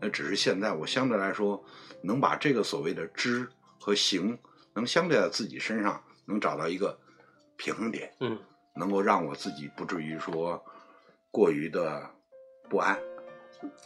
S2: 那只是现在我相对来说能把这个所谓的知和行，能相对在自己身上能找到一个平衡点。
S1: 嗯
S2: 能够让我自己不至于说过于的不安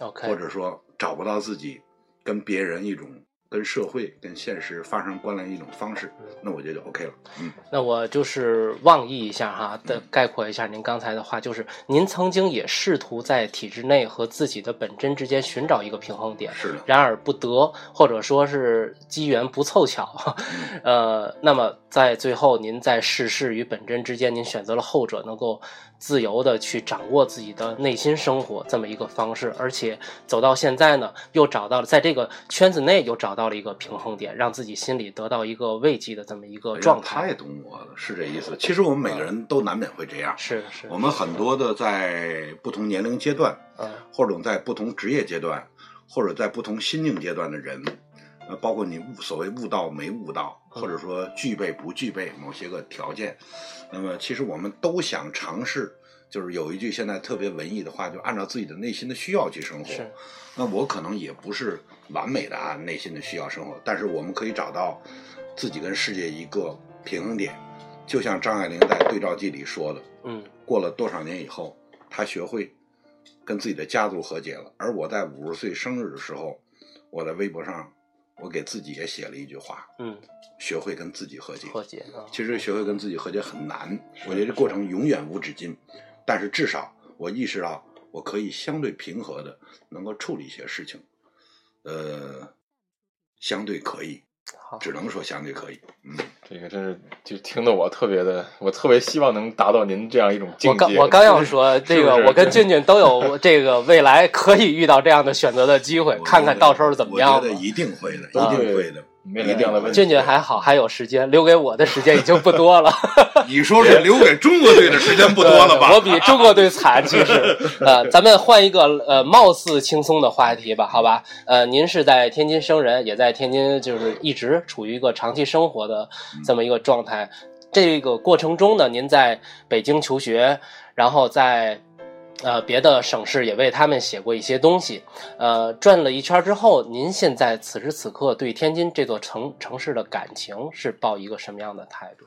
S1: ，，OK，
S2: 或者说找不到自己跟别人一种跟社会、跟现实发生关联的一种方式，那我觉得就 OK 了。嗯，
S1: 那我就是妄议一下哈，的概括一下您刚才的话，就是您曾经也试图在体制内和自己的本真之间寻找一个平衡点，
S2: 是的，
S1: 然而不得，或者说是机缘不凑巧，呃，那么在最后您在世事与本真之间，您选择了后者，能够自由的去掌握自己的内心生活这么一个方式，而且走到现在呢，又找到了在这个圈子内又找到了一个平衡点，让自己心里得到一个慰藉的这么一个状态。
S2: 太懂我了，是这意思。其实我们每个人都难免会这样，
S1: 是是。
S2: 我们很多的在不同年龄阶段，
S1: 嗯，
S2: 或者在不同职业阶段，或者在不同心境阶段的人，呃，包括你悟所谓悟道没悟道，或者说具备不具备某些个条件，那么其实我们都想尝试。就是有一句现在特别文艺的话，就按照自己的内心的需要去生活。
S1: 是，
S2: 那我可能也不是完美的按内心的需要生活，但是我们可以找到自己跟世界一个平衡点。就像张爱玲在对照记里说的，
S1: 嗯，
S2: 过了多少年以后，她学会跟自己的家族和解了。而我在五十岁生日的时候，我在微博上，我给自己也写了一句话，
S1: 嗯，
S2: 学会跟自己和解。
S1: 和解啊，
S2: 其实学会跟自己和解很难，我觉得这过程永远无止境。但是至少我意识到，我可以相对平和的能够处理一些事情，呃，相对可以，只能说相对可以。嗯，
S3: 这个真是就听得我特别的，我特别希望能达到您这样一种境
S1: 界。我刚我刚要说 这个，我跟俊俊都有这个未来可以遇到这样的选择的机会，看看到时候怎么样。
S2: 我觉得一定会的，一定会的。
S3: 没这样的问题。
S1: 俊俊还好，还有时间，留给我的时间已经不多了。
S2: 你说是留给中国队的时间不多了吧？
S1: 我比中国队惨，其实。呃，咱们换一个呃，貌似轻松的话题吧，好吧？呃，您是在天津生人，也在天津，就是一直处于一个长期生活的这么一个状态。这个过程中呢，您在北京求学，然后在。呃，别的省市也为他们写过一些东西，呃，转了一圈之后，您现在此时此刻对天津这座城城市的感情是抱一个什么样的态度？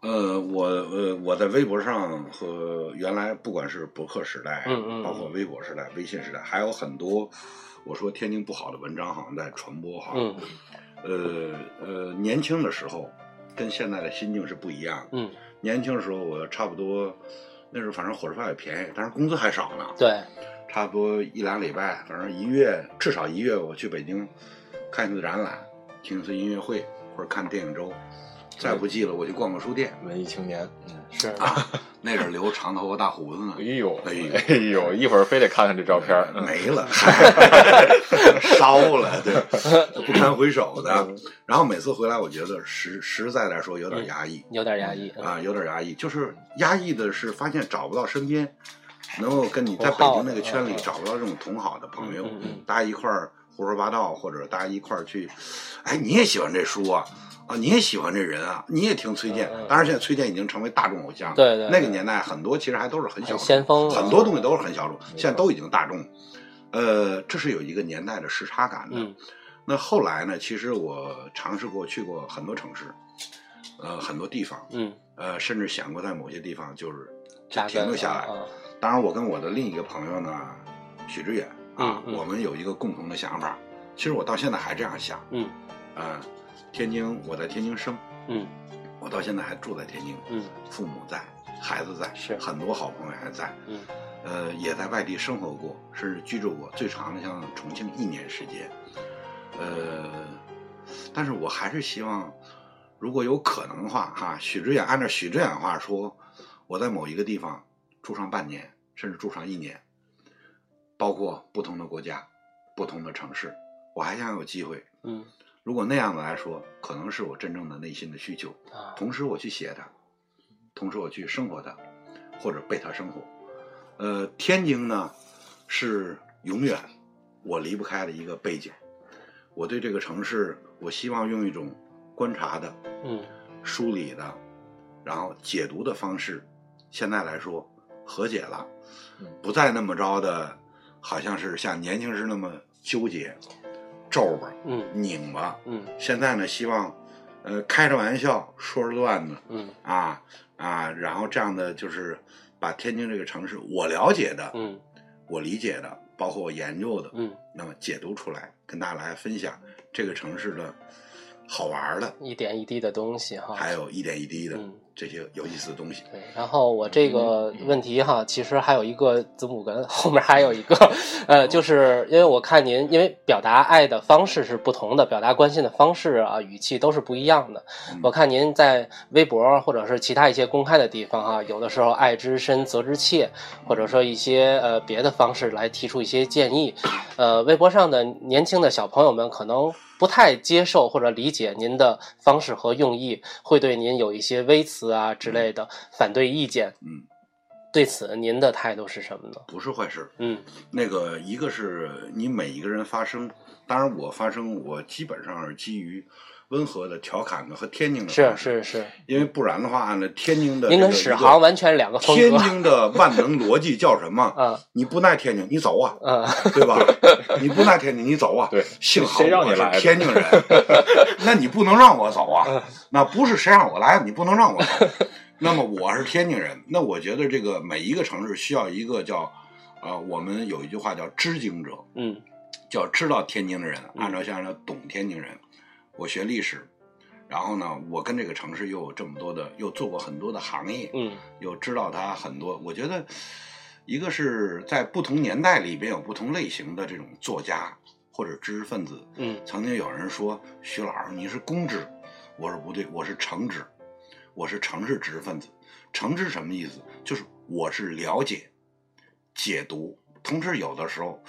S2: 呃，我呃，我在微博上和原来不管是博客时代，
S1: 嗯嗯，
S2: 包括微博时代、微信时代，还有很多我说天津不好的文章，好像在传播哈，
S1: 嗯，
S2: 呃呃，年轻的时候跟现在的心境是不一样，
S1: 嗯，
S2: 年轻的时候我差不多。那时候反正伙食费也便宜，但是工资还少呢。
S1: 对，
S2: 差不多一两礼拜，反正一月至少一月，我去北京看一次展览，听一次音乐会或者看电影周。再不济了，我就逛逛书店。
S3: 文艺青年，
S1: 嗯，是
S2: 啊，那阵留长头发大胡子呢。
S3: 哎呦，
S2: 哎呦，
S3: 哎呦，一会儿非得看看这照片，
S2: 没了，烧了，对，不堪回首的。然后每次回来，我觉得实实在来说有点压抑，
S1: 有点压抑
S2: 啊，有点压抑。就是压抑的是发现找不到身边能够跟你在北京那个圈里找不到这种同好的朋友，大家一块儿胡说八道，或者大家一块儿去，哎，你也喜欢这书啊。啊，你也喜欢这人啊，你也听崔健。当然，现在崔健已经成为大众偶像。
S1: 对对。
S2: 那个年代很多其实还都是
S1: 很
S2: 小众，
S1: 先锋，
S2: 很多东西都是很小众，现在都已经大众。呃，这是有一个年代的时差感的。
S1: 嗯。
S2: 那后来呢？其实我尝试过去过很多城市，呃，很多地方。
S1: 嗯。
S2: 呃，甚至想过在某些地方就是就停留下来。
S1: 啊。
S2: 当然，我跟我的另一个朋友呢，许知远
S1: 啊，
S2: 我们有一个共同的想法。其实我到现在还这样想。
S1: 嗯。
S2: 啊。天津，我在天津生，
S1: 嗯，
S2: 我到现在还住在天津，
S1: 嗯，
S2: 父母在，孩子在，
S1: 是。
S2: 很多好朋友还在，
S1: 嗯，
S2: 呃，也在外地生活过，甚至居住过，最长的像重庆一年时间，呃，但是我还是希望，如果有可能的话，哈，许知远按照许知远话说，我在某一个地方住上半年，甚至住上一年，包括不同的国家，不同的城市，我还想有机会，
S1: 嗯。
S2: 如果那样子来说，可能是我真正的内心的需求。同时我去写它，同时我去生活它，或者被它生活。呃，天津呢，是永远我离不开的一个背景。我对这个城市，我希望用一种观察的、
S1: 嗯，
S2: 梳理的，然后解读的方式，现在来说和解了，不再那么着的，好像是像年轻时那么纠结。皱巴，
S1: 嗯，
S2: 拧巴，
S1: 嗯，
S2: 现在呢，希望，呃，开着玩笑，说着段子，
S1: 嗯，
S2: 啊啊，然后这样的就是把天津这个城市我了解的，
S1: 嗯，
S2: 我理解的，包括我研究的，
S1: 嗯，
S2: 那么解读出来，跟大家来分享这个城市的好玩的，
S1: 一点一滴的东西哈，
S2: 还有一点一滴的
S1: 嗯
S2: 这些有意思的东西。
S1: 对，然后我这个
S2: 嗯
S1: 问题哈，其实还有一个子母根，后面还有一个，呃，就是因为我看您，因为表达爱的方式是不同的，表达关心的方式啊，语气都是不一样的。
S2: 嗯
S1: 我看您在微博或者是其他一些公开的地方哈，有的时候爱之深责之切，或者说一些呃别的方式来提出一些建议。呃，微博上的年轻的小朋友们可能不太接受或者理解您的方式和用意，会对您有一些微词啊之类的反对意见。
S2: 嗯，
S1: 对此您的态度是什么呢？
S2: 不是坏事。
S1: 嗯
S2: 那个一个是你每一个人发声，当然我发声，我基本上是基于温和的、调侃的和天津的
S1: 是，是是，
S2: 因为不然的话呢，天津的
S1: 您跟史航完全是两个风格。
S2: 天津的万能逻辑叫什么？
S1: 嗯
S2: 你不耐天津，你走啊，
S1: 嗯
S2: 对吧？你不耐天津，你走啊。
S3: 对
S2: 幸好我是天津人，那你不能让我走啊。那不是谁让我来，你不能让我走。那么我是天津人，那我觉得这个每一个城市需要一个叫，呃，我们有一句话叫知经者，
S1: 嗯
S2: 叫知道天津的人，
S1: 嗯
S2: 按照像叫懂天津人。我学历史，然后呢，我跟这个城市又有这么多的，又做过很多的行业，
S1: 嗯
S2: 又知道它很多。我觉得，一个是在不同年代里边有不同类型的这种作家或者知识分子。
S1: 嗯
S2: 曾经有人说徐老师你是公知，我说不对，我是城知，我是城市知识分子。城知什么意思？就是我是了解、解读，同时有的时候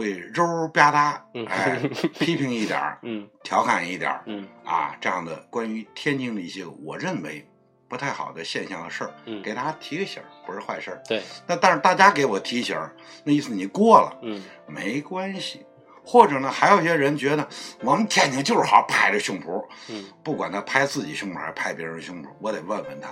S2: 会揉揉吧嗒，
S1: 嗯
S2: 哎，批评一点儿，
S1: 嗯
S2: 调侃一点儿，
S1: 嗯
S2: 啊，这样的关于天津的一些我认为不太好的现象的事儿，
S1: 嗯，
S2: 给大家提个醒儿，不是坏事儿。
S1: 对，
S2: 那但是大家给我提醒儿，那意思你过了
S1: 嗯
S2: 没关系。或者呢，还有些人觉得我们天津就是好拍着胸脯，
S1: 嗯
S2: 不管他拍自己胸脯还是拍别人胸脯，我得问问他，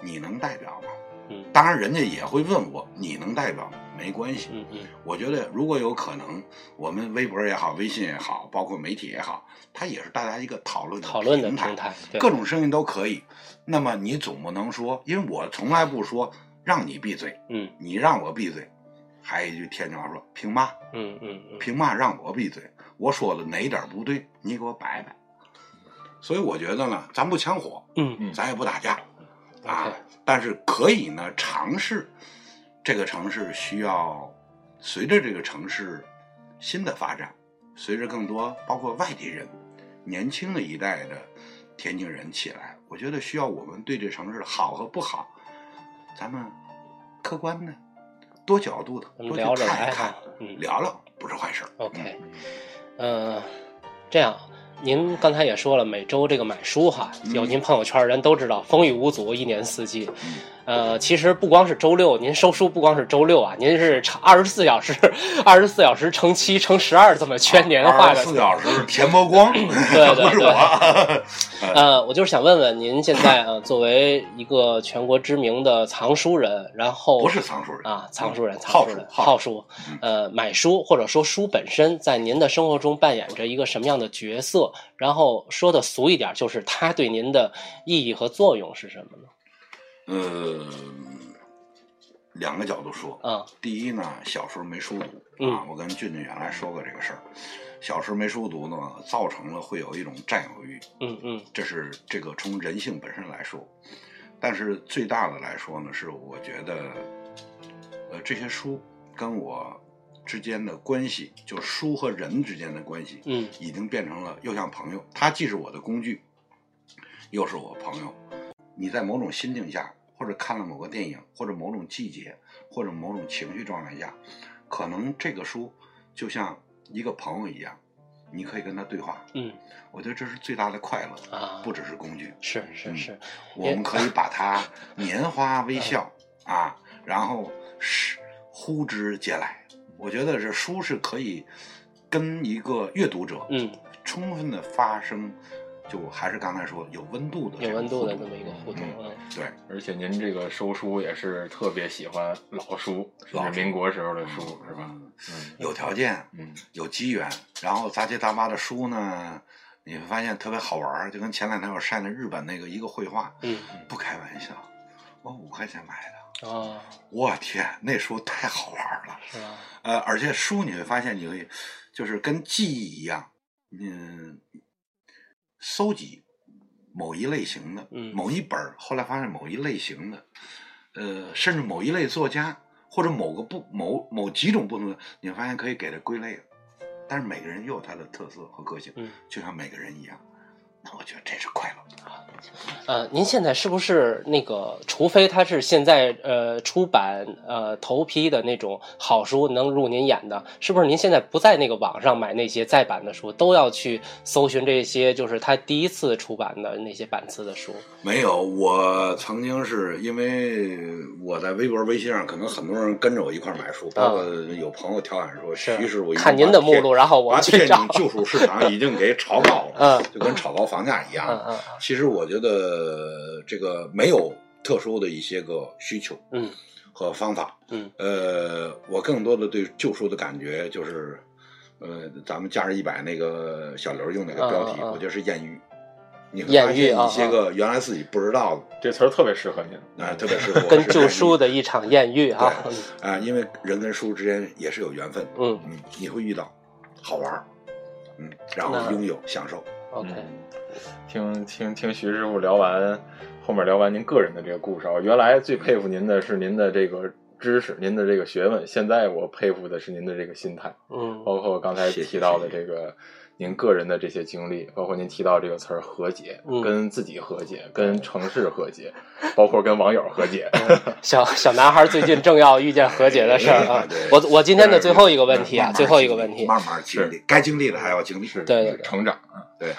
S2: 你能代表吗？
S1: 嗯
S2: 当然，人家也会问我，你能代表吗？没关系。
S1: 嗯嗯
S2: 我觉得如果有可能，我们微博也好，微信也好，包括媒体也好，它也是大家一个讨论
S1: 讨论的
S2: 平
S1: 平台，
S2: 各种声音都可以。那么你总不能说，因为我从来不说让你闭嘴，
S1: 嗯
S2: 你让我闭嘴。还有一句天津话说：“凭嘛？
S1: 嗯嗯嗯
S2: 凭嘛让我闭嘴？我说的哪点不对，你给我摆摆。”所以我觉得呢，咱不抢火，
S1: 嗯
S3: 嗯
S2: 咱也不打架，啊但是可以呢尝试。这个城市需要随着这个城市新的发展，随着更多包括外地人、年轻的一代的天津人起来，我觉得需要我们对这城市好和不好，咱们客观的、多角度的多去看一看聊聊不是坏事儿。
S1: OK，嗯，这样。您刚才也说了，每周这个买书哈，
S2: 嗯
S1: 有您朋友圈人都知道，风雨无阻，一年四季。呃，其实不光是周六，您收书不光是周六啊，您是二十四小时，二十四小时乘七乘十二这么圈年化的
S2: 二十。四小时田伯光，
S1: 对对
S2: 不是我。
S1: 呃，我就是想问问您现在呃，作为一个全国知名的藏书人，然后
S2: 不是藏书人
S1: 啊，藏书人，
S2: 好
S1: 藏书人，
S2: 好
S1: 好书，呃，买书或者说书本身，在您的生活中扮演着一个什么样的角色？然后说的俗一点，就是它对您的意义和作用是什么呢？
S2: 呃，两个角度说。
S1: 啊，
S2: 第一呢，小时候没书读
S1: 嗯
S2: 啊，我跟俊俊原来说过这个事儿。小时候没书读呢，造成了会有一种占有欲，
S1: 嗯嗯
S2: 这是这个从人性本身来说。但是最大的来说呢，是我觉得，呃，这些书跟我之间的关系，就是书和人之间的关系，
S1: 嗯
S2: 已经变成了又像朋友，它既是我的工具，又是我朋友。你在某种心境下，或者看了某个电影，或者某种季节，或者某种情绪状态下，可能这个书就像一个朋友一样，你可以跟他对话。
S1: 嗯
S2: 我觉得这是最大的快乐，
S1: 啊，
S2: 不只是工具。
S1: 是是
S2: 嗯
S1: 是，
S2: 我们可以把它拈花微笑啊，然后是呼之皆来。我觉得这书是可以跟一个阅读者
S1: 嗯，
S2: 充分的发生，就还是刚才说有温度的这
S1: 有温度的这么一个互动，
S2: 对，
S3: 而且您这个收书也是特别喜欢老书，
S2: 老
S3: 民国时候的书，是吧？
S2: 嗯
S3: 嗯
S2: 有条件，
S3: 嗯
S2: 有机缘，然后杂七杂八的书呢，你会发现特别好玩儿，就跟前两天我晒那日本那个一个绘画，
S1: 嗯
S2: 不开玩笑，我五块钱买的，
S1: 哦，
S2: 我天，那书太好玩了。
S1: 是吧？
S2: 呃，而且书你会发现，你会就是跟记忆一样，嗯，搜集某一类型的，
S1: 嗯
S2: 某一本儿，后来发现某一类型的，呃，甚至某一类作家或者某个不某某几种不同的，你会发现可以给它归类了。但是每个人又有他的特色和个性，
S1: 嗯
S2: 就像每个人一样。那我觉得这是快乐。
S1: 呃，您现在是不是那个？除非他是现在呃出版呃头批的那种好书能入您眼的，是不是您现在不在那个网上买那些再版的书，都要去搜寻这些就是他第一次出版的那些版次的书？
S2: 没有，我曾经是因为我在微博、微信上，可能很多人跟着我一块儿买书，包括有朋友调侃说，
S1: 是
S2: 徐师傅
S1: 看您的目录，然后我
S2: 把
S1: 去找。
S2: 旧书市场已经给炒高了，
S1: 嗯
S2: 就跟炒高房价一样。
S1: 嗯嗯
S2: 其实我觉得这个没有特殊的一些个需求
S1: 嗯
S2: 和方法。
S1: 嗯
S2: 呃，我更多的对旧书的感觉就是，呃，咱们假日一百那个小刘用那个标题，我觉得是艳遇。你会
S1: 艳
S2: 发现
S1: 遇啊
S2: 一些个原来自己不知道的，
S3: 这词儿特别适合您，
S2: 啊，特别适合我
S1: 跟旧书的一场艳遇啊。
S2: 啊，因为人跟书之间也是有缘分，
S1: 嗯
S2: 你，你会遇到好玩儿，嗯，然后拥有享受，
S1: ，OK，
S3: 听听听徐师傅聊完，后面聊完您个人的这个故事啊，原来最佩服您的是您的这个知识，您的这个学问，现在我佩服的是您的这个心态，
S1: 嗯。
S3: 包括刚才提到的
S2: 谢谢。
S3: 这个您个人的这些经历，包括您提到这个词儿和解，
S1: 嗯
S3: 跟自己和解，跟城市和解，包括跟网友和解。
S1: 小小男孩最近正要遇见和解的事儿啊
S2: 对！
S1: 我我今天的最后一个问题啊，最后一个问题，
S2: 慢慢经历，该经历的还要经历，
S3: 是
S1: 对对对
S3: 成长啊，
S2: 对，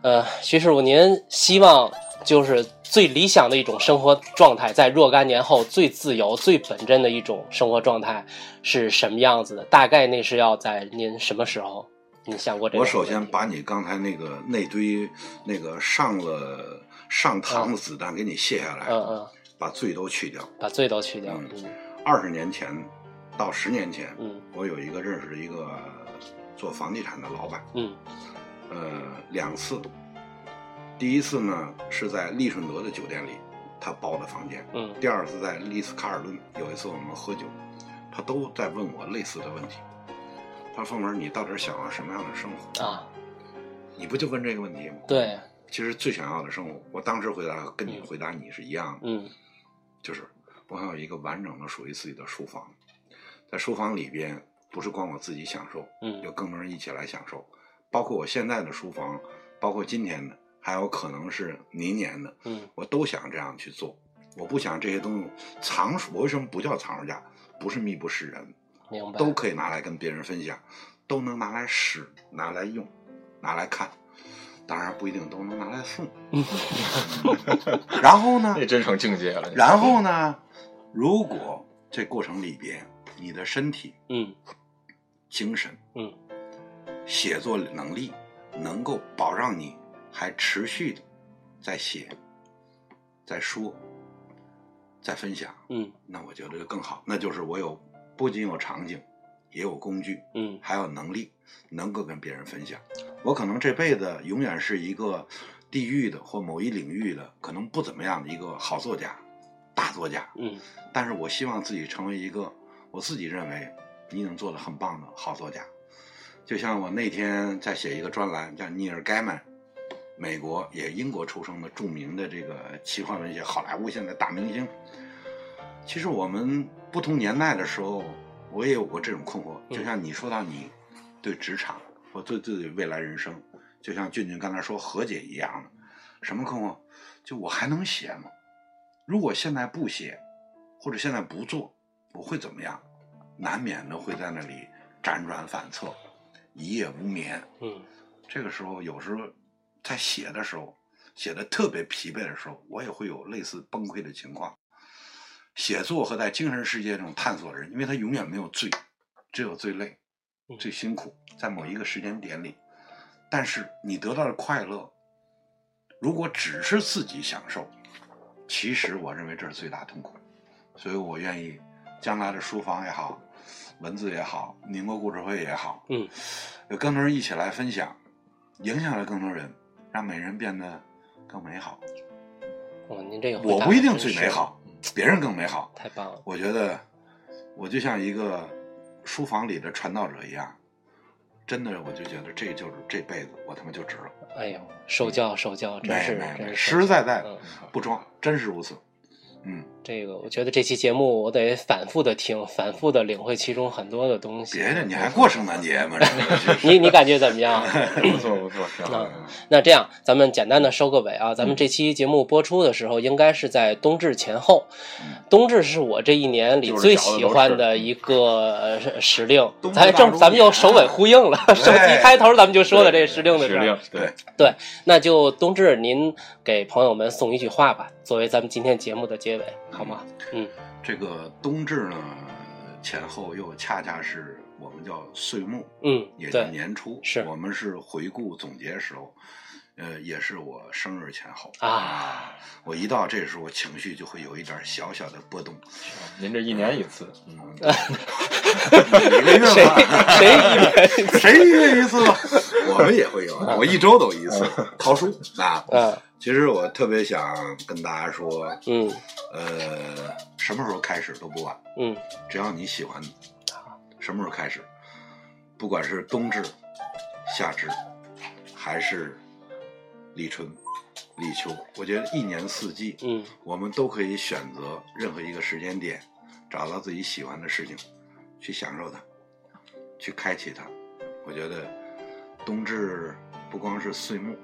S1: 呃，徐师傅，您希望就是最理想的一种生活状态，在若干年后最自由、最本真的一种生活状态是什么样子的？大概那是要在您什么时候？你想过这个
S2: 我？首先把你刚才那个那堆那个上了上膛的子弹给你卸下来，
S1: 嗯嗯，
S2: 把罪都去掉。
S1: 把罪都去掉。
S2: 嗯
S1: 嗯
S2: 二十年前到十年前，
S1: 嗯
S2: 我有一个认识的一个做房地产的老板，
S1: 嗯
S2: 呃，两次。第一次呢是在利顺德的酒店里，他包的房间；
S1: 嗯
S2: 第二次在丽思卡尔顿，有一次我们喝酒，他都在问我类似的问题。他说：“凤文，你到底想要什么样的生活？
S1: 啊，
S2: 你不就问这个问题吗？”
S1: 对，
S2: 其实最想要的生活，我当时回答跟你回答你是一样的，
S1: 嗯
S2: 就是我想有一个完整的属于自己的书房，在书房里边不是光我自己享受，
S1: 嗯
S2: 有更多人一起来享受，包括我现在的书房，包括今天的，还有可能是明年的，
S1: 嗯
S2: 我都想这样去做。我不想这些东西藏书，我为什么不叫藏书架？不是密不示人，
S1: 明白。
S2: 都可以拿来跟别人分享，都能拿来使，拿来用，拿来看。当然不一定都能拿来送。然后呢？
S3: 这真成境界了。
S2: 然后呢？如果这过程里边，你的身体、
S1: 嗯
S2: 精神、
S1: 嗯
S2: 写作能力能够保障你还持续的在写、在说、在分享，
S1: 嗯
S2: 那我觉得就更好。那就是我有不仅有场景，也有工具，
S1: 嗯
S2: 还有能力，能够跟别人分享。我可能这辈子永远是一个地域的或某一领域的可能不怎么样的一个好作家、大作家，
S1: 嗯
S2: 但是我希望自己成为一个我自己认为你能做的很棒的好作家。就像我那天在写一个专栏，叫尼尔·盖曼，美国也英国出生的著名的这个奇幻文学好莱坞现在大明星。其实我们不同年代的时候，我也有过这种困惑。
S1: 嗯
S2: 就像你说到你对职场或对自己未来人生，就像俊俊刚才说和解一样的，什么困惑？就我还能写吗？如果现在不写，或者现在不做，我会怎么样？难免的会在那里辗转反侧，一夜无眠。
S1: 嗯
S2: 这个时候，有时候在写的时候，写的特别疲惫的时候，我也会有类似崩溃的情况。写作和在精神世界中探索的人，因为他永远没有最，只有最累、
S1: 嗯
S2: 最辛苦，在某一个时间点里。但是你得到的快乐，如果只是自己享受，其实我认为这是最大痛苦。所以我愿意将来的书房也好，文字也好，宁波故事会也好，
S1: 嗯
S2: 有更多人一起来分享，影响了更多人，让每人变得更美好。
S1: 哦，您这个
S2: 我不一定最美好，别人更美好。
S1: 太棒了，
S2: 我觉得我就像一个书房里的传道者一样，真的，我就觉得这就是这辈子我他妈就值了。
S1: 哎呦，受教受教，真是真是
S2: 实实在在
S1: 嗯，
S2: 不装，真是如此。嗯，
S1: 这个我觉得这期节目我得反复的听，反复的领会其中很多的东西。
S2: 别的你还过圣诞节吗？
S1: 你你感觉怎么样？
S3: 不错不错，挺好。
S1: 那这样，咱们简单的收个尾啊。咱们这期节目播出的时候，应该是在冬至前后。冬至是我这一年里最喜欢的一个呃时令咱正咱们又首尾呼应了。首期开头咱们就说的这个时令的事儿。
S3: 指令
S2: 对，
S1: 对，那就冬至您给朋友们送一句话吧，作为咱们今天节目的结尾，好吗？嗯。
S2: 这个冬至呢前后又恰恰是我们叫岁末，
S1: 嗯，
S2: 也叫，年初，
S1: 是。
S2: 我们是回顾总结时候，呃，也是我生日前后
S1: 啊。
S2: 我一到这时候，情绪就会有一点小小的波动。
S3: 您这一年一次，
S2: 嗯，一个月
S1: 谁
S2: 吧，
S1: 谁一年
S2: 谁一个月一次吧？我们也会有，我一周都一次桃书啊。
S1: 嗯
S2: 其实我特别想跟大家说，
S1: 嗯
S2: 呃，什么时候开始都不晚，
S1: 嗯
S2: 只要你喜欢，什么时候开始，不管是冬至、夏至，还是立春、立秋，我觉得一年四季，
S1: 嗯
S2: 我们都可以选择任何一个时间点，找到自己喜欢的事情，去享受它，去开启它。我觉得冬至不光是岁末，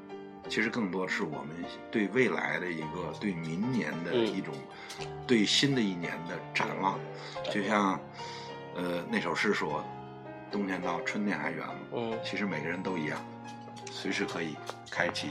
S2: 其实更多是我们对未来的一个对明年的
S1: 嗯
S2: 一种、对新的一年的展望。就像呃那首诗说：“冬天到，春天还远吗？”
S1: 嗯，
S2: 其实每个人都一样，随时可以开启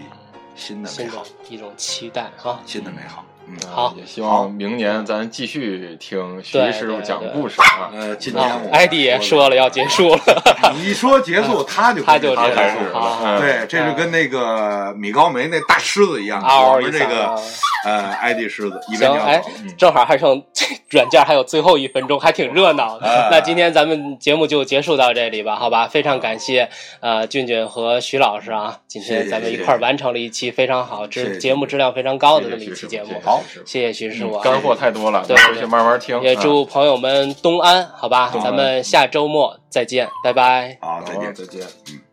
S2: 新的美好，
S1: 一种期待啊。
S2: 新的美好。嗯，
S1: 好。
S3: 也希望明年咱继续听徐
S1: 对
S3: 师傅讲故事啊。
S2: 呃，今
S1: 啊
S2: 天我
S1: 艾迪也说了要结束了，
S2: 你一说结束，他就
S1: 他就结束。了。
S2: 对，这就跟那个米高梅那大狮子一样，
S1: 嗷
S2: 我们这个呃艾迪狮子
S1: 行，哎。，正好还剩软件还有最后一分钟，还挺热闹的。
S2: 哎
S1: 那今天咱们节目就结束到这里吧，好吧？非常感谢呃俊俊和徐老师啊，今天咱们一块儿完成了一期非常好、质节目质量非常高的这么一期节目。
S2: 好
S1: 谢谢徐师傅啊，
S3: 干货太多了，
S1: 对
S3: 咱回去慢慢听。
S1: 也
S3: 啊
S1: 祝朋友们冬安，好吧？咱们下周末再见，拜拜。
S2: 好，再见。
S3: 再见。
S2: 嗯。